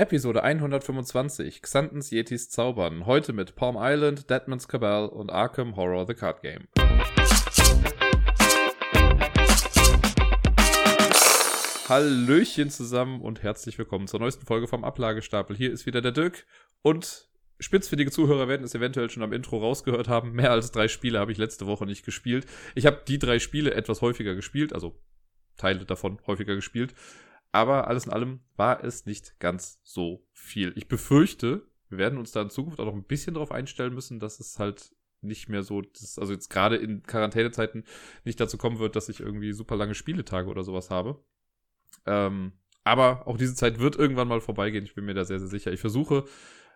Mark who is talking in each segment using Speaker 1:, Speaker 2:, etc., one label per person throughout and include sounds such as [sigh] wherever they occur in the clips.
Speaker 1: Episode 125 Xantens Yetis Zaubern. Heute mit Palm Island, Deadman's Cabal und Arkham Horror The Card Game. Hallöchen zusammen und herzlich willkommen zur neuesten Folge vom Ablagestapel. Hier ist wieder der Dirk und spitzfindige Zuhörer werden es eventuell schon am Intro rausgehört haben. Mehr als drei Spiele habe ich letzte Woche nicht gespielt. Ich habe die drei Spiele etwas häufiger gespielt, also Teile davon häufiger gespielt. Aber alles in allem war es nicht ganz so viel. Ich befürchte, wir werden uns da in Zukunft auch noch ein bisschen darauf einstellen müssen, dass es halt nicht mehr so, das, also jetzt gerade in Quarantänezeiten nicht dazu kommen wird, dass ich irgendwie super lange Spieletage oder sowas habe. Ähm, aber auch diese Zeit wird irgendwann mal vorbeigehen. Ich bin mir da sehr, sehr sicher. Ich versuche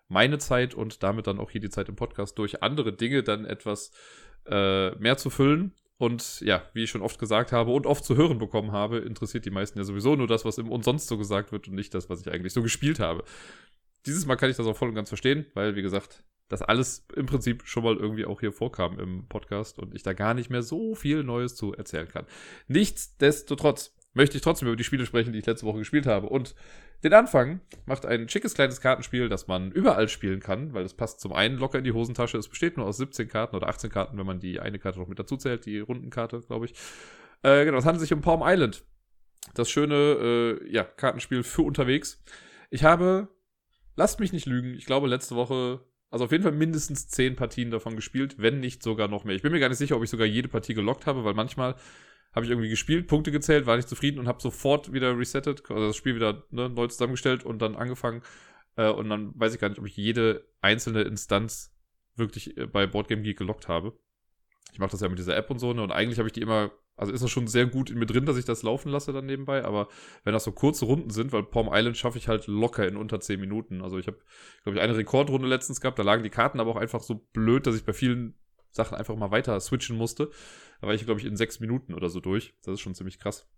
Speaker 1: meine Zeit und damit dann auch hier die Zeit im Podcast durch andere Dinge dann etwas äh, mehr zu füllen. Und ja, wie ich schon oft gesagt habe und oft zu hören bekommen habe, interessiert die meisten ja sowieso nur das, was im und sonst so gesagt wird und nicht das, was ich eigentlich so gespielt habe. Dieses Mal kann ich das auch voll und ganz verstehen, weil, wie gesagt, das alles im Prinzip schon mal irgendwie auch hier vorkam im Podcast und ich da gar nicht mehr so viel Neues zu erzählen kann. Nichtsdestotrotz möchte ich trotzdem über die Spiele sprechen, die ich letzte Woche gespielt habe. Und den Anfang macht ein schickes kleines Kartenspiel, das man überall spielen kann, weil es passt zum einen locker in die Hosentasche. Es besteht nur aus 17 Karten oder 18 Karten, wenn man die eine Karte noch mit dazu zählt, die Rundenkarte, glaube ich. Äh, genau, es handelt sich um Palm Island. Das schöne äh, ja, Kartenspiel für unterwegs. Ich habe, lasst mich nicht lügen, ich glaube letzte Woche also auf jeden Fall mindestens 10 Partien davon gespielt, wenn nicht sogar noch mehr. Ich bin mir gar nicht sicher, ob ich sogar jede Partie gelockt habe, weil manchmal habe ich irgendwie gespielt, Punkte gezählt, war nicht zufrieden und habe sofort wieder resettet, also das Spiel wieder ne, neu zusammengestellt und dann angefangen. Äh, und dann weiß ich gar nicht, ob ich jede einzelne Instanz wirklich äh, bei Boardgame Geek gelockt habe. Ich mache das ja mit dieser App und so, ne? Und eigentlich habe ich die immer, also ist das schon sehr gut in mir drin, dass ich das laufen lasse dann nebenbei, aber wenn das so kurze Runden sind, weil Palm Island schaffe ich halt locker in unter 10 Minuten. Also ich habe, glaube ich, eine Rekordrunde letztens gehabt, da lagen die Karten aber auch einfach so blöd, dass ich bei vielen Sachen einfach mal weiter switchen musste. Da war ich, glaube ich, in sechs Minuten oder so durch. Das ist schon ziemlich krass.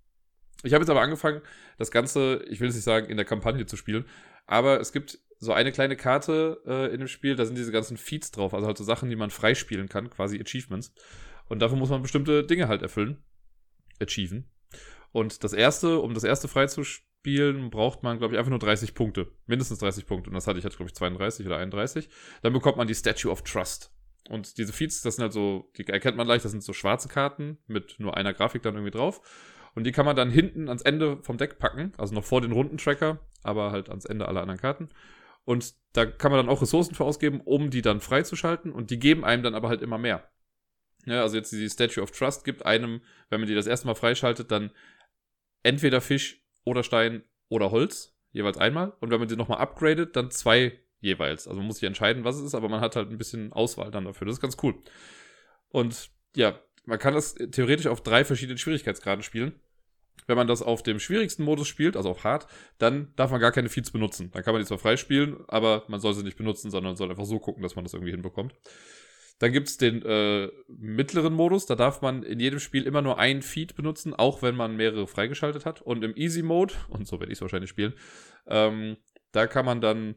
Speaker 1: Ich habe jetzt aber angefangen, das Ganze, ich will es nicht sagen, in der Kampagne zu spielen, aber es gibt so eine kleine Karte äh, in dem Spiel, da sind diese ganzen Feeds drauf, also halt so Sachen, die man freispielen kann, quasi Achievements. Und dafür muss man bestimmte Dinge halt erfüllen. Achieven. Und das erste, um das erste freizuspielen, braucht man, glaube ich, einfach nur 30 Punkte. Mindestens 30 Punkte. Und das hatte ich jetzt, glaube ich, 32 oder 31. Dann bekommt man die Statue of Trust. Und diese Feeds, das sind halt so, die erkennt man leicht, das sind so schwarze Karten mit nur einer Grafik dann irgendwie drauf. Und die kann man dann hinten ans Ende vom Deck packen, also noch vor den Rundentracker, aber halt ans Ende aller anderen Karten. Und da kann man dann auch Ressourcen für ausgeben, um die dann freizuschalten. Und die geben einem dann aber halt immer mehr. Ja, also jetzt die Statue of Trust gibt einem, wenn man die das erste Mal freischaltet, dann entweder Fisch oder Stein oder Holz, jeweils einmal. Und wenn man die nochmal upgradet, dann zwei jeweils. Also man muss sich entscheiden, was es ist, aber man hat halt ein bisschen Auswahl dann dafür. Das ist ganz cool. Und ja, man kann das theoretisch auf drei verschiedenen Schwierigkeitsgraden spielen. Wenn man das auf dem schwierigsten Modus spielt, also auf Hard, dann darf man gar keine Feeds benutzen. Dann kann man die zwar freispielen, aber man soll sie nicht benutzen, sondern soll einfach so gucken, dass man das irgendwie hinbekommt. Dann gibt es den äh, mittleren Modus, da darf man in jedem Spiel immer nur ein Feed benutzen, auch wenn man mehrere freigeschaltet hat. Und im Easy Mode, und so werde ich es wahrscheinlich spielen, ähm, da kann man dann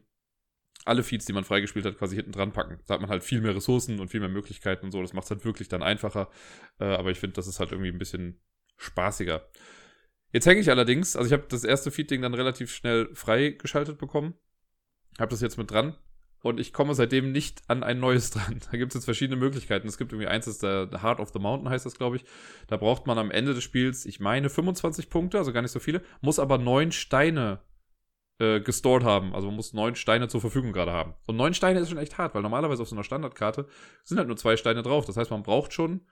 Speaker 1: alle Feeds, die man freigespielt hat, quasi hinten dran packen. Da hat man halt viel mehr Ressourcen und viel mehr Möglichkeiten und so. Das macht es halt wirklich dann einfacher. Äh, aber ich finde, das ist halt irgendwie ein bisschen spaßiger. Jetzt hänge ich allerdings, also ich habe das erste Feed-Ding dann relativ schnell freigeschaltet bekommen. Habe das jetzt mit dran. Und ich komme seitdem nicht an ein neues [laughs] dran. Da gibt es jetzt verschiedene Möglichkeiten. Es gibt irgendwie eins, das ist der Heart of the Mountain, heißt das, glaube ich. Da braucht man am Ende des Spiels, ich meine, 25 Punkte, also gar nicht so viele, muss aber neun Steine äh, gestored haben. Also man muss neun Steine zur Verfügung gerade haben. Und neun Steine ist schon echt hart, weil normalerweise auf so einer Standardkarte sind halt nur zwei Steine drauf. Das heißt, man braucht schon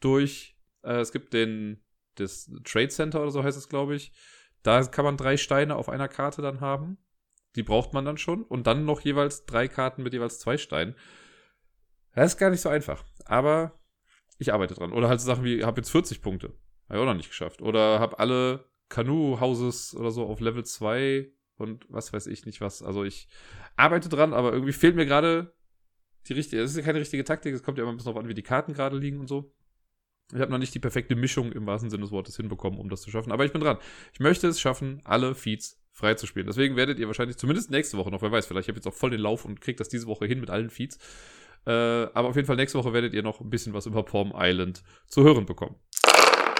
Speaker 1: durch, äh, es gibt den, das Trade Center oder so heißt es, glaube ich. Da kann man drei Steine auf einer Karte dann haben. Die braucht man dann schon. Und dann noch jeweils drei Karten mit jeweils zwei Steinen. Das ist gar nicht so einfach. Aber ich arbeite dran. Oder halt so Sachen wie, habe jetzt 40 Punkte. Habe ich auch noch nicht geschafft. Oder habe alle Canoe-Houses oder so auf Level 2 und was weiß ich nicht was. Also ich arbeite dran, aber irgendwie fehlt mir gerade die richtige, das ist ja keine richtige Taktik, es kommt ja immer ein bisschen drauf an, wie die Karten gerade liegen und so. Ich habe noch nicht die perfekte Mischung im wahrsten Sinne des Wortes hinbekommen, um das zu schaffen, aber ich bin dran. Ich möchte es schaffen, alle Feeds frei zu spielen. Deswegen werdet ihr wahrscheinlich zumindest nächste Woche noch, wer weiß, vielleicht habe ich jetzt auch voll den Lauf und kriege das diese Woche hin mit allen Feeds. Äh, aber auf jeden Fall nächste Woche werdet ihr noch ein bisschen was über Palm Island zu hören bekommen.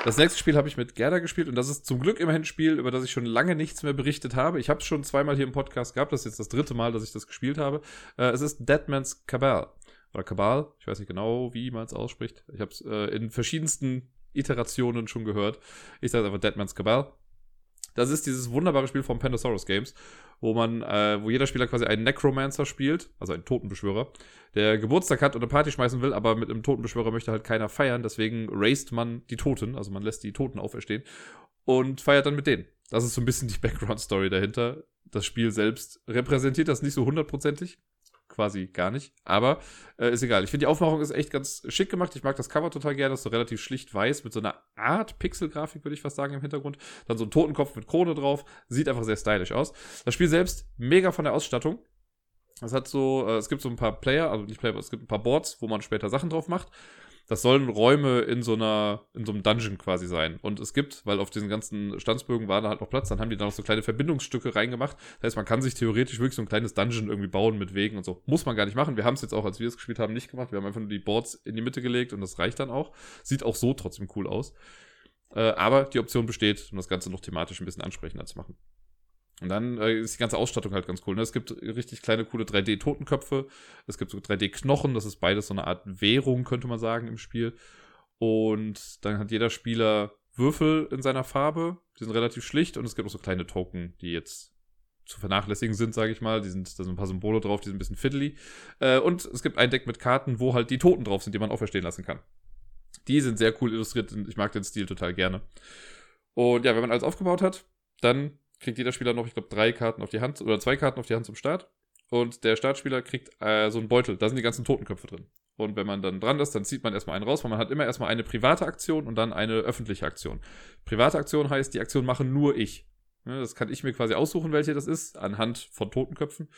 Speaker 1: Das nächste Spiel habe ich mit Gerda gespielt und das ist zum Glück immerhin ein Spiel, über das ich schon lange nichts mehr berichtet habe. Ich habe es schon zweimal hier im Podcast gehabt, das ist jetzt das dritte Mal, dass ich das gespielt habe. Äh, es ist Deadman's Cabal. Oder Cabal, ich weiß nicht genau, wie man es ausspricht. Ich habe es äh, in verschiedensten Iterationen schon gehört. Ich sage einfach Deadman's Cabal. Das ist dieses wunderbare Spiel von Pandasaurus Games, wo man, äh, wo jeder Spieler quasi einen Necromancer spielt, also einen Totenbeschwörer, der Geburtstag hat und eine Party schmeißen will, aber mit einem Totenbeschwörer möchte halt keiner feiern, deswegen raised man die Toten, also man lässt die Toten auferstehen und feiert dann mit denen. Das ist so ein bisschen die [laughs] Background-Story dahinter. Das Spiel selbst repräsentiert das nicht so hundertprozentig quasi gar nicht. Aber äh, ist egal. Ich finde, die Aufmachung ist echt ganz schick gemacht. Ich mag das Cover total gerne. Das ist so relativ schlicht weiß mit so einer Art Pixel-Grafik, würde ich fast sagen, im Hintergrund. Dann so ein Totenkopf mit Krone drauf. Sieht einfach sehr stylisch aus. Das Spiel selbst mega von der Ausstattung. Es hat so, äh, es gibt so ein paar Player, also nicht Player, es gibt ein paar Boards, wo man später Sachen drauf macht. Das sollen Räume in so einer, in so einem Dungeon quasi sein. Und es gibt, weil auf diesen ganzen Standsbögen war da halt noch Platz, dann haben die da noch so kleine Verbindungsstücke reingemacht. Das heißt, man kann sich theoretisch wirklich so ein kleines Dungeon irgendwie bauen mit Wegen und so. Muss man gar nicht machen. Wir haben es jetzt auch, als wir es gespielt haben, nicht gemacht. Wir haben einfach nur die Boards in die Mitte gelegt und das reicht dann auch. Sieht auch so trotzdem cool aus. Äh, aber die Option besteht, um das Ganze noch thematisch ein bisschen ansprechender zu machen. Und dann äh, ist die ganze Ausstattung halt ganz cool. Ne? Es gibt richtig kleine, coole 3D-Totenköpfe. Es gibt so 3D-Knochen. Das ist beides so eine Art Währung, könnte man sagen, im Spiel. Und dann hat jeder Spieler Würfel in seiner Farbe. Die sind relativ schlicht. Und es gibt auch so kleine Token, die jetzt zu vernachlässigen sind, sage ich mal. Die sind, da sind ein paar Symbole drauf, die sind ein bisschen fiddly. Äh, und es gibt ein Deck mit Karten, wo halt die Toten drauf sind, die man auferstehen lassen kann. Die sind sehr cool illustriert. Ich mag den Stil total gerne. Und ja, wenn man alles aufgebaut hat, dann kriegt jeder Spieler noch, ich glaube, drei Karten auf die Hand oder zwei Karten auf die Hand zum Start. Und der Startspieler kriegt äh, so einen Beutel. Da sind die ganzen Totenköpfe drin. Und wenn man dann dran ist, dann zieht man erstmal einen raus, weil man hat immer erstmal eine private Aktion und dann eine öffentliche Aktion. Private Aktion heißt, die Aktion mache nur ich. das kann ich mir quasi aussuchen, welche das ist, anhand von Totenköpfen.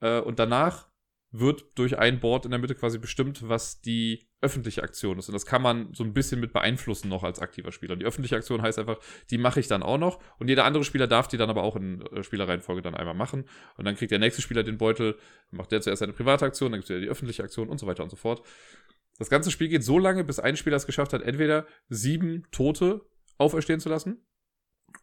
Speaker 1: Äh, und danach wird durch ein Board in der Mitte quasi bestimmt, was die öffentliche Aktion ist. Und das kann man so ein bisschen mit beeinflussen noch als aktiver Spieler. Die öffentliche Aktion heißt einfach, die mache ich dann auch noch. Und jeder andere Spieler darf die dann aber auch in äh, Spielerreihenfolge dann einmal machen. Und dann kriegt der nächste Spieler den Beutel, macht der zuerst eine private Aktion, dann gibt es wieder die öffentliche Aktion und so weiter und so fort. Das ganze Spiel geht so lange, bis ein Spieler es geschafft hat, entweder sieben Tote auferstehen zu lassen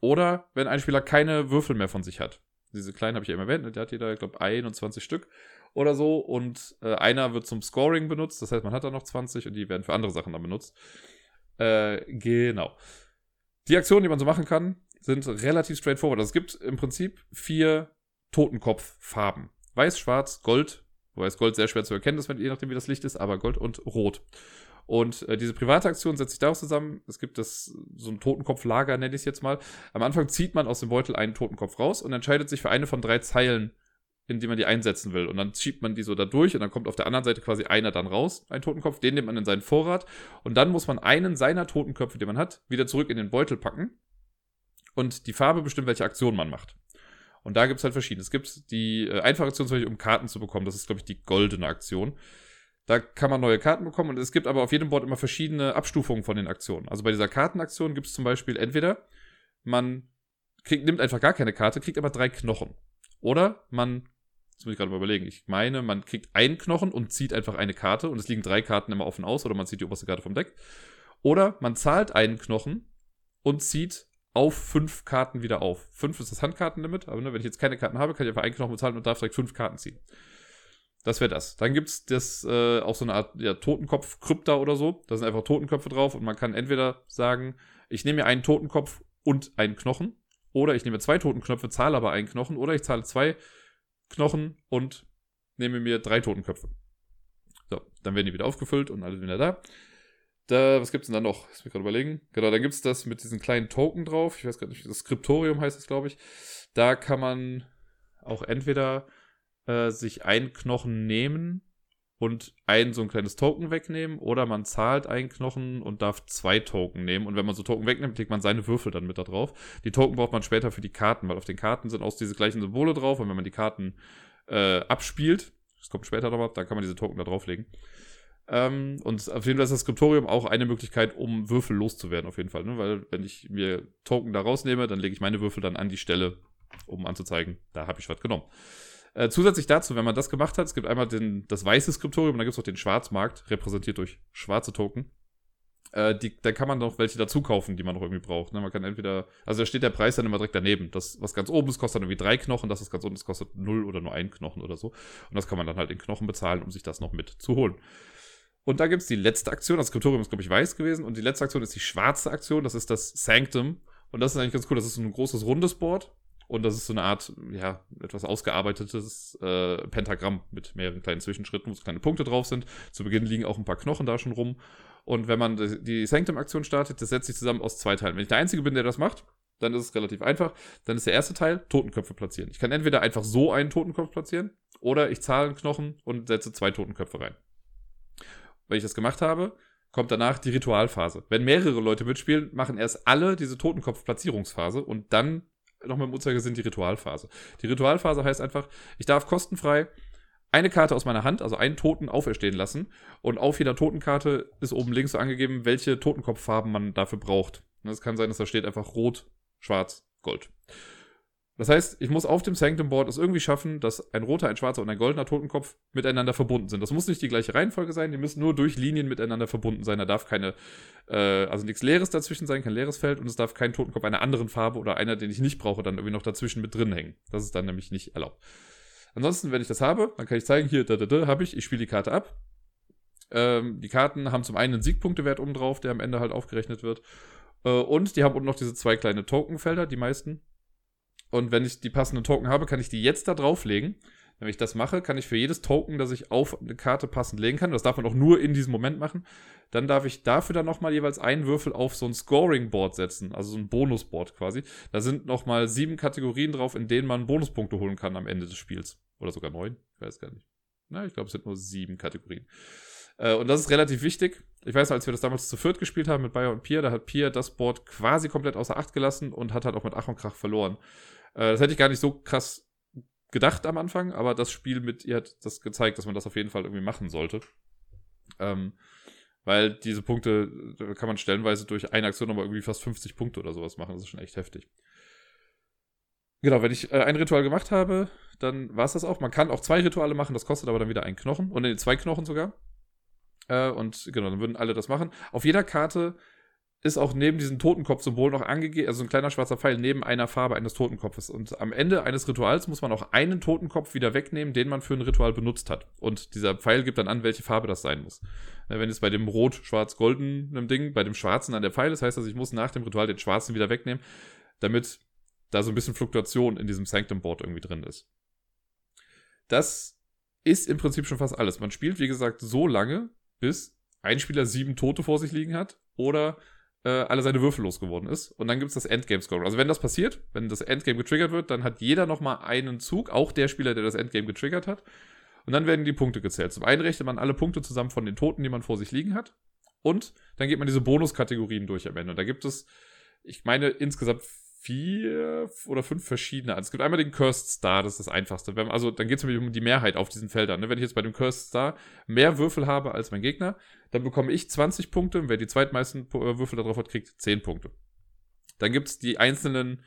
Speaker 1: oder wenn ein Spieler keine Würfel mehr von sich hat. Diese kleinen habe ich ja immer erwähnt, der hat jeder, ich glaube, 21 Stück oder so. Und äh, einer wird zum Scoring benutzt. Das heißt, man hat da noch 20 und die werden für andere Sachen dann benutzt. Äh, genau. Die Aktionen, die man so machen kann, sind relativ straightforward. Also es gibt im Prinzip vier Totenkopffarben. Weiß, Schwarz, Gold. Wobei es Gold sehr schwer zu erkennen ist, wenn, je nachdem wie das Licht ist, aber Gold und Rot. Und äh, diese private Aktion setzt sich daraus zusammen. Es gibt das, so ein Totenkopflager, nenne ich es jetzt mal. Am Anfang zieht man aus dem Beutel einen Totenkopf raus und entscheidet sich für eine von drei Zeilen in die man die einsetzen will. Und dann schiebt man die so da durch und dann kommt auf der anderen Seite quasi einer dann raus, ein Totenkopf, den nimmt man in seinen Vorrat und dann muss man einen seiner Totenköpfe, den man hat, wieder zurück in den Beutel packen und die Farbe bestimmt, welche Aktion man macht. Und da gibt es halt verschiedene. Es gibt die äh, einfache Aktion, zum Beispiel, um Karten zu bekommen. Das ist, glaube ich, die goldene Aktion. Da kann man neue Karten bekommen und es gibt aber auf jedem Board immer verschiedene Abstufungen von den Aktionen. Also bei dieser Kartenaktion gibt es zum Beispiel entweder man kriegt, nimmt einfach gar keine Karte, kriegt aber drei Knochen. Oder man das muss ich gerade mal überlegen. Ich meine, man kriegt einen Knochen und zieht einfach eine Karte und es liegen drei Karten immer offen aus oder man zieht die oberste Karte vom Deck. Oder man zahlt einen Knochen und zieht auf fünf Karten wieder auf. Fünf ist das Handkartenlimit, aber ne, wenn ich jetzt keine Karten habe, kann ich einfach einen Knochen bezahlen und darf direkt fünf Karten ziehen. Das wäre das. Dann gibt es das äh, auch so eine Art ja, Totenkopf-Krypta oder so. Da sind einfach Totenköpfe drauf und man kann entweder sagen, ich nehme mir einen Totenkopf und einen Knochen. Oder ich nehme zwei Totenknöpfe, zahle aber einen Knochen. Oder ich zahle zwei Knochen und nehme mir drei Totenköpfe. So, dann werden die wieder aufgefüllt und alles wieder da. Da, was gibt's denn da noch? Lass mich gerade überlegen. Genau, dann gibt's das mit diesen kleinen Token drauf. Ich weiß gar nicht, das Skriptorium heißt es, glaube ich. Da kann man auch entweder äh, sich einen Knochen nehmen und ein so ein kleines Token wegnehmen oder man zahlt einen Knochen und darf zwei Token nehmen. Und wenn man so Token wegnimmt, legt man seine Würfel dann mit da drauf. Die Token braucht man später für die Karten, weil auf den Karten sind auch diese gleichen Symbole drauf und wenn man die Karten äh, abspielt, das kommt später nochmal, dann kann man diese Token da drauflegen. Ähm, und auf jeden Fall ist das Skriptorium auch eine Möglichkeit, um Würfel loszuwerden, auf jeden Fall. Ne? Weil wenn ich mir Token da rausnehme, dann lege ich meine Würfel dann an die Stelle, um anzuzeigen, da habe ich was genommen. Äh, zusätzlich dazu, wenn man das gemacht hat, es gibt einmal den, das weiße Skriptorium und dann gibt es auch den Schwarzmarkt, repräsentiert durch schwarze Token. äh, die, da kann man noch welche dazu kaufen, die man noch irgendwie braucht. Ne? Man kann entweder, also da steht der Preis dann immer direkt daneben. Das, was ganz oben ist, kostet dann irgendwie drei Knochen, das, was ganz unten ist, kostet null oder nur ein Knochen oder so. Und das kann man dann halt in Knochen bezahlen, um sich das noch mit zu holen. Und da gibt es die letzte Aktion, das Skriptorium ist, glaube ich, weiß gewesen. Und die letzte Aktion ist die schwarze Aktion, das ist das Sanctum. Und das ist eigentlich ganz cool, das ist ein großes rundes Board. Und das ist so eine Art, ja, etwas ausgearbeitetes äh, Pentagramm mit mehreren kleinen Zwischenschritten, wo so kleine Punkte drauf sind. Zu Beginn liegen auch ein paar Knochen da schon rum. Und wenn man die Sanctum-Aktion startet, das setzt sich zusammen aus zwei Teilen. Wenn ich der Einzige bin, der das macht, dann ist es relativ einfach. Dann ist der erste Teil Totenköpfe platzieren. Ich kann entweder einfach so einen Totenkopf platzieren oder ich zahle einen Knochen und setze zwei Totenköpfe rein. Wenn ich das gemacht habe, kommt danach die Ritualphase. Wenn mehrere Leute mitspielen, machen erst alle diese Totenkopf-Platzierungsphase und dann noch mit dem Uhrzeigersinn die Ritualphase. Die Ritualphase heißt einfach, ich darf kostenfrei eine Karte aus meiner Hand, also einen Toten, auferstehen lassen. Und auf jeder Totenkarte ist oben links angegeben, welche Totenkopffarben man dafür braucht. Es kann sein, dass da steht einfach Rot, Schwarz, Gold. Das heißt, ich muss auf dem Sanctum Board es irgendwie schaffen, dass ein roter, ein schwarzer und ein goldener Totenkopf miteinander verbunden sind. Das muss nicht die gleiche Reihenfolge sein, die müssen nur durch Linien miteinander verbunden sein. Da darf keine, äh, also nichts Leeres dazwischen sein, kein leeres Feld und es darf kein Totenkopf einer anderen Farbe oder einer, den ich nicht brauche, dann irgendwie noch dazwischen mit drin hängen. Das ist dann nämlich nicht erlaubt. Ansonsten, wenn ich das habe, dann kann ich zeigen, hier, da, da, da, habe ich, ich spiele die Karte ab. Ähm, die Karten haben zum einen einen Siegpunktewert oben drauf, der am Ende halt aufgerechnet wird. Äh, und die haben unten noch diese zwei kleine Tokenfelder, die meisten. Und wenn ich die passenden Token habe, kann ich die jetzt da drauflegen. Wenn ich das mache, kann ich für jedes Token, das ich auf eine Karte passend legen kann, das darf man auch nur in diesem Moment machen, dann darf ich dafür dann nochmal jeweils einen Würfel auf so ein Scoring-Board setzen, also so ein Bonus-Board quasi. Da sind nochmal sieben Kategorien drauf, in denen man Bonuspunkte holen kann am Ende des Spiels. Oder sogar neun, ich weiß gar nicht. Na, ich glaube, es sind nur sieben Kategorien. Äh, und das ist relativ wichtig. Ich weiß, als wir das damals zu viert gespielt haben mit Bayer und Pier, da hat Pier das Board quasi komplett außer Acht gelassen und hat halt auch mit Ach und Krach verloren. Äh, das hätte ich gar nicht so krass gedacht am Anfang, aber das Spiel mit ihr hat das gezeigt, dass man das auf jeden Fall irgendwie machen sollte. Ähm, weil diese Punkte, da kann man stellenweise durch eine Aktion nochmal irgendwie fast 50 Punkte oder sowas machen. Das ist schon echt heftig. Genau, wenn ich äh, ein Ritual gemacht habe, dann war es das auch. Man kann auch zwei Rituale machen, das kostet aber dann wieder einen Knochen. Und nee, zwei Knochen sogar. Äh, und genau, dann würden alle das machen. Auf jeder Karte ist auch neben diesem Totenkopf-Symbol noch angegeben, also ein kleiner schwarzer Pfeil neben einer Farbe eines Totenkopfes. Und am Ende eines Rituals muss man auch einen Totenkopf wieder wegnehmen, den man für ein Ritual benutzt hat. Und dieser Pfeil gibt dann an, welche Farbe das sein muss. Wenn jetzt bei dem rot, schwarz, goldenen Ding, bei dem schwarzen an der Pfeil ist, heißt das, ich muss nach dem Ritual den schwarzen wieder wegnehmen, damit da so ein bisschen Fluktuation in diesem Sanctum Board irgendwie drin ist. Das ist im Prinzip schon fast alles. Man spielt, wie gesagt, so lange, bis ein Spieler sieben Tote vor sich liegen hat oder äh, alle seine Würfel losgeworden ist. Und dann gibt es das Endgame-Score. Also wenn das passiert, wenn das Endgame getriggert wird, dann hat jeder nochmal einen Zug, auch der Spieler, der das Endgame getriggert hat. Und dann werden die Punkte gezählt. Zum einen rechnet man alle Punkte zusammen von den Toten, die man vor sich liegen hat. Und dann geht man diese Bonuskategorien durch am Ende. Und da gibt es, ich meine, insgesamt vier oder fünf verschiedene. Es gibt einmal den Cursed Star, das ist das einfachste. Wenn, also dann geht es um die Mehrheit auf diesen Feldern. Ne? Wenn ich jetzt bei dem Cursed Star mehr Würfel habe als mein Gegner, dann bekomme ich 20 Punkte und wer die zweitmeisten äh, Würfel darauf hat, kriegt 10 Punkte. Dann gibt es die einzelnen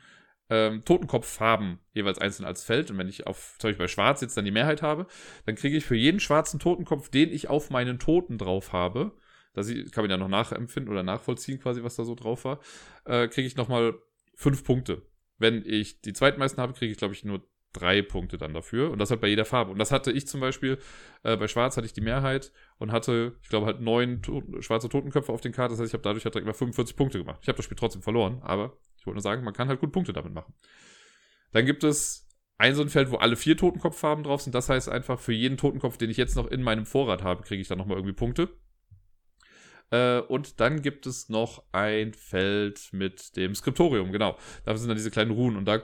Speaker 1: ähm, Totenkopffarben jeweils einzeln als Feld. Und wenn ich auf, zum Beispiel bei Schwarz jetzt dann die Mehrheit habe, dann kriege ich für jeden schwarzen Totenkopf, den ich auf meinen Toten drauf habe, da kann man ja noch nachempfinden oder nachvollziehen quasi, was da so drauf war, äh, kriege ich nochmal fünf Punkte. Wenn ich die zweitmeisten habe, kriege ich, glaube ich, nur drei Punkte dann dafür. Und das halt bei jeder Farbe. Und das hatte ich zum Beispiel, äh, bei Schwarz hatte ich die Mehrheit und hatte, ich glaube, halt neun to schwarze Totenköpfe auf den Karten. Das heißt, ich habe dadurch halt direkt mal 45 Punkte gemacht. Ich habe das Spiel trotzdem verloren, aber ich wollte nur sagen, man kann halt gut Punkte damit machen. Dann gibt es ein so ein Feld, wo alle vier Totenkopffarben drauf sind. Das heißt einfach, für jeden Totenkopf, den ich jetzt noch in meinem Vorrat habe, kriege ich dann nochmal irgendwie Punkte. Äh, und dann gibt es noch ein Feld mit dem Skriptorium, genau. Da sind dann diese kleinen Runen und da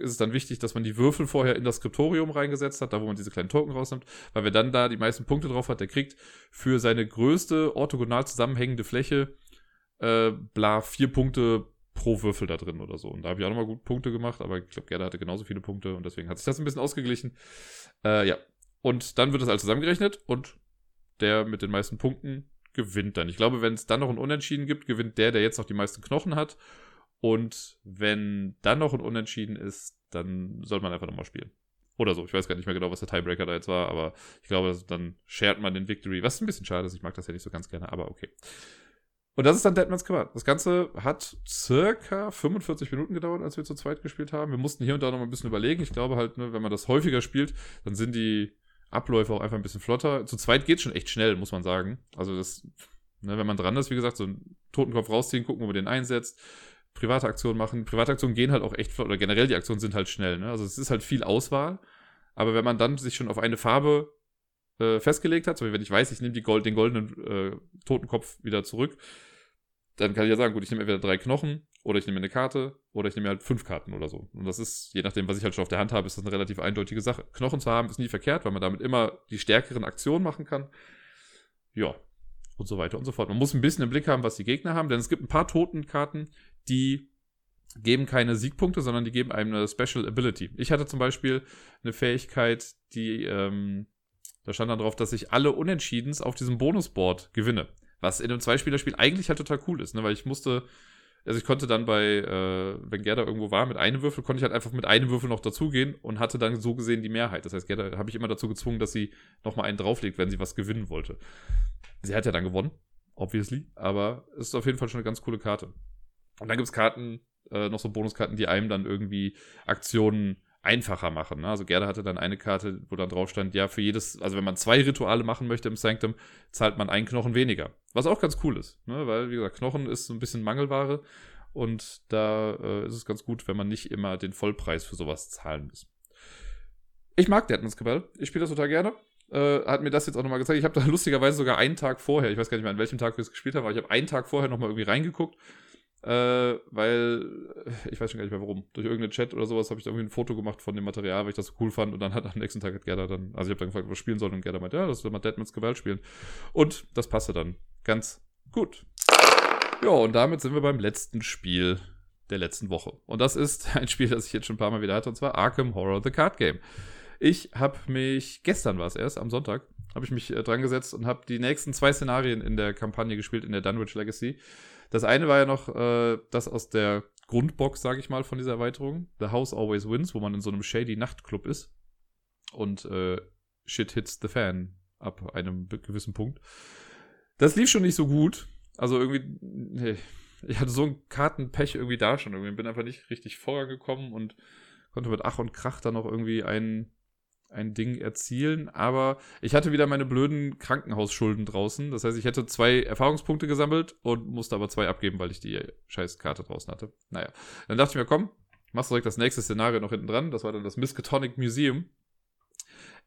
Speaker 1: ist es dann wichtig, dass man die Würfel vorher in das Skriptorium reingesetzt hat, da wo man diese kleinen Token rausnimmt, weil wer dann da die meisten Punkte drauf hat, der kriegt für seine größte orthogonal zusammenhängende Fläche äh, bla vier Punkte pro Würfel da drin oder so. Und da habe ich auch nochmal gut Punkte gemacht, aber ich glaube, Gerda hatte genauso viele Punkte und deswegen hat sich das ein bisschen ausgeglichen. Äh, ja. Und dann wird das alles zusammengerechnet und der mit den meisten Punkten gewinnt dann. Ich glaube, wenn es dann noch ein Unentschieden gibt, gewinnt der, der jetzt noch die meisten Knochen hat. Und wenn dann noch ein Unentschieden ist, dann soll man einfach nochmal spielen. Oder so. Ich weiß gar nicht mehr genau, was der Tiebreaker da jetzt war, aber ich glaube, dann shared man den Victory. Was ein bisschen schade ist, ich mag das ja nicht so ganz gerne, aber okay. Und das ist dann Deadman's Command. Das Ganze hat circa 45 Minuten gedauert, als wir zu zweit gespielt haben. Wir mussten hier und da noch ein bisschen überlegen. Ich glaube halt, ne, wenn man das häufiger spielt, dann sind die Abläufe auch einfach ein bisschen flotter. Zu zweit geht schon echt schnell, muss man sagen. Also das, ne, wenn man dran ist, wie gesagt, so einen Totenkopf rausziehen, gucken, wo man den einsetzt, private Aktionen machen. Private Aktionen gehen halt auch echt flott, oder generell die Aktionen sind halt schnell. Ne? Also es ist halt viel Auswahl. Aber wenn man dann sich schon auf eine Farbe äh, festgelegt hat, so wie wenn ich weiß, ich nehme Gold, den goldenen äh, Totenkopf wieder zurück, dann kann ich ja sagen, gut, ich nehme entweder drei Knochen oder ich nehme eine Karte oder ich nehme halt fünf Karten oder so. Und das ist, je nachdem, was ich halt schon auf der Hand habe, ist das eine relativ eindeutige Sache. Knochen zu haben ist nie verkehrt, weil man damit immer die stärkeren Aktionen machen kann. Ja, und so weiter und so fort. Man muss ein bisschen im Blick haben, was die Gegner haben, denn es gibt ein paar Totenkarten, die geben keine Siegpunkte, sondern die geben einem eine Special Ability. Ich hatte zum Beispiel eine Fähigkeit, die, ähm, da stand dann drauf, dass ich alle Unentschiedens auf diesem Bonusboard gewinne. Was in einem Zweispielerspiel eigentlich halt total cool ist, ne? weil ich musste, also ich konnte dann bei, äh, wenn Gerda irgendwo war mit einem Würfel, konnte ich halt einfach mit einem Würfel noch dazugehen und hatte dann so gesehen die Mehrheit. Das heißt, Gerda habe ich immer dazu gezwungen, dass sie nochmal einen drauflegt, wenn sie was gewinnen wollte. Sie hat ja dann gewonnen, obviously, aber es ist auf jeden Fall schon eine ganz coole Karte. Und dann gibt es Karten, äh, noch so Bonuskarten, die einem dann irgendwie Aktionen einfacher machen. Ne? Also Gerda hatte dann eine Karte, wo dann drauf stand, ja, für jedes, also wenn man zwei Rituale machen möchte im Sanctum, zahlt man einen Knochen weniger. Was auch ganz cool ist, ne? weil, wie gesagt, Knochen ist so ein bisschen Mangelware und da äh, ist es ganz gut, wenn man nicht immer den Vollpreis für sowas zahlen muss. Ich mag Deadman's Cabal. Ich spiele das total gerne. Äh, hat mir das jetzt auch nochmal gezeigt. Ich habe da [laughs] lustigerweise sogar einen Tag vorher, ich weiß gar nicht mehr, an welchem Tag wir es gespielt haben, aber ich habe einen Tag vorher nochmal irgendwie reingeguckt äh, weil äh, ich weiß schon gar nicht mehr warum. Durch irgendeinen Chat oder sowas habe ich da irgendwie ein Foto gemacht von dem Material, weil ich das so cool fand und dann hat am nächsten Tag hat Gerda dann, also ich habe dann gefragt, was spielen soll und Gerda meinte, ja, das will mal Deadman's Gewalt spielen. Und das passte dann ganz gut. Ja, und damit sind wir beim letzten Spiel der letzten Woche. Und das ist [laughs] ein Spiel, das ich jetzt schon ein paar Mal wieder hatte, und zwar Arkham Horror The Card Game. Ich habe mich, gestern war es erst, am Sonntag, habe ich mich äh, dran gesetzt und habe die nächsten zwei Szenarien in der Kampagne gespielt, in der Dunwich Legacy. Das eine war ja noch äh, das aus der Grundbox, sage ich mal, von dieser Erweiterung. The House Always Wins, wo man in so einem shady Nachtclub ist. Und äh, Shit hits the fan ab einem gewissen Punkt. Das lief schon nicht so gut. Also irgendwie, nee, ich hatte so ein Kartenpech irgendwie da schon. Irgendwie bin einfach nicht richtig vorgekommen und konnte mit Ach und Krach dann noch irgendwie einen ein Ding erzielen, aber ich hatte wieder meine blöden Krankenhausschulden draußen. Das heißt, ich hätte zwei Erfahrungspunkte gesammelt und musste aber zwei abgeben, weil ich die scheiß Karte draußen hatte. Naja, dann dachte ich mir, komm, machst direkt das nächste Szenario noch hinten dran. Das war dann das Miskatonic Museum.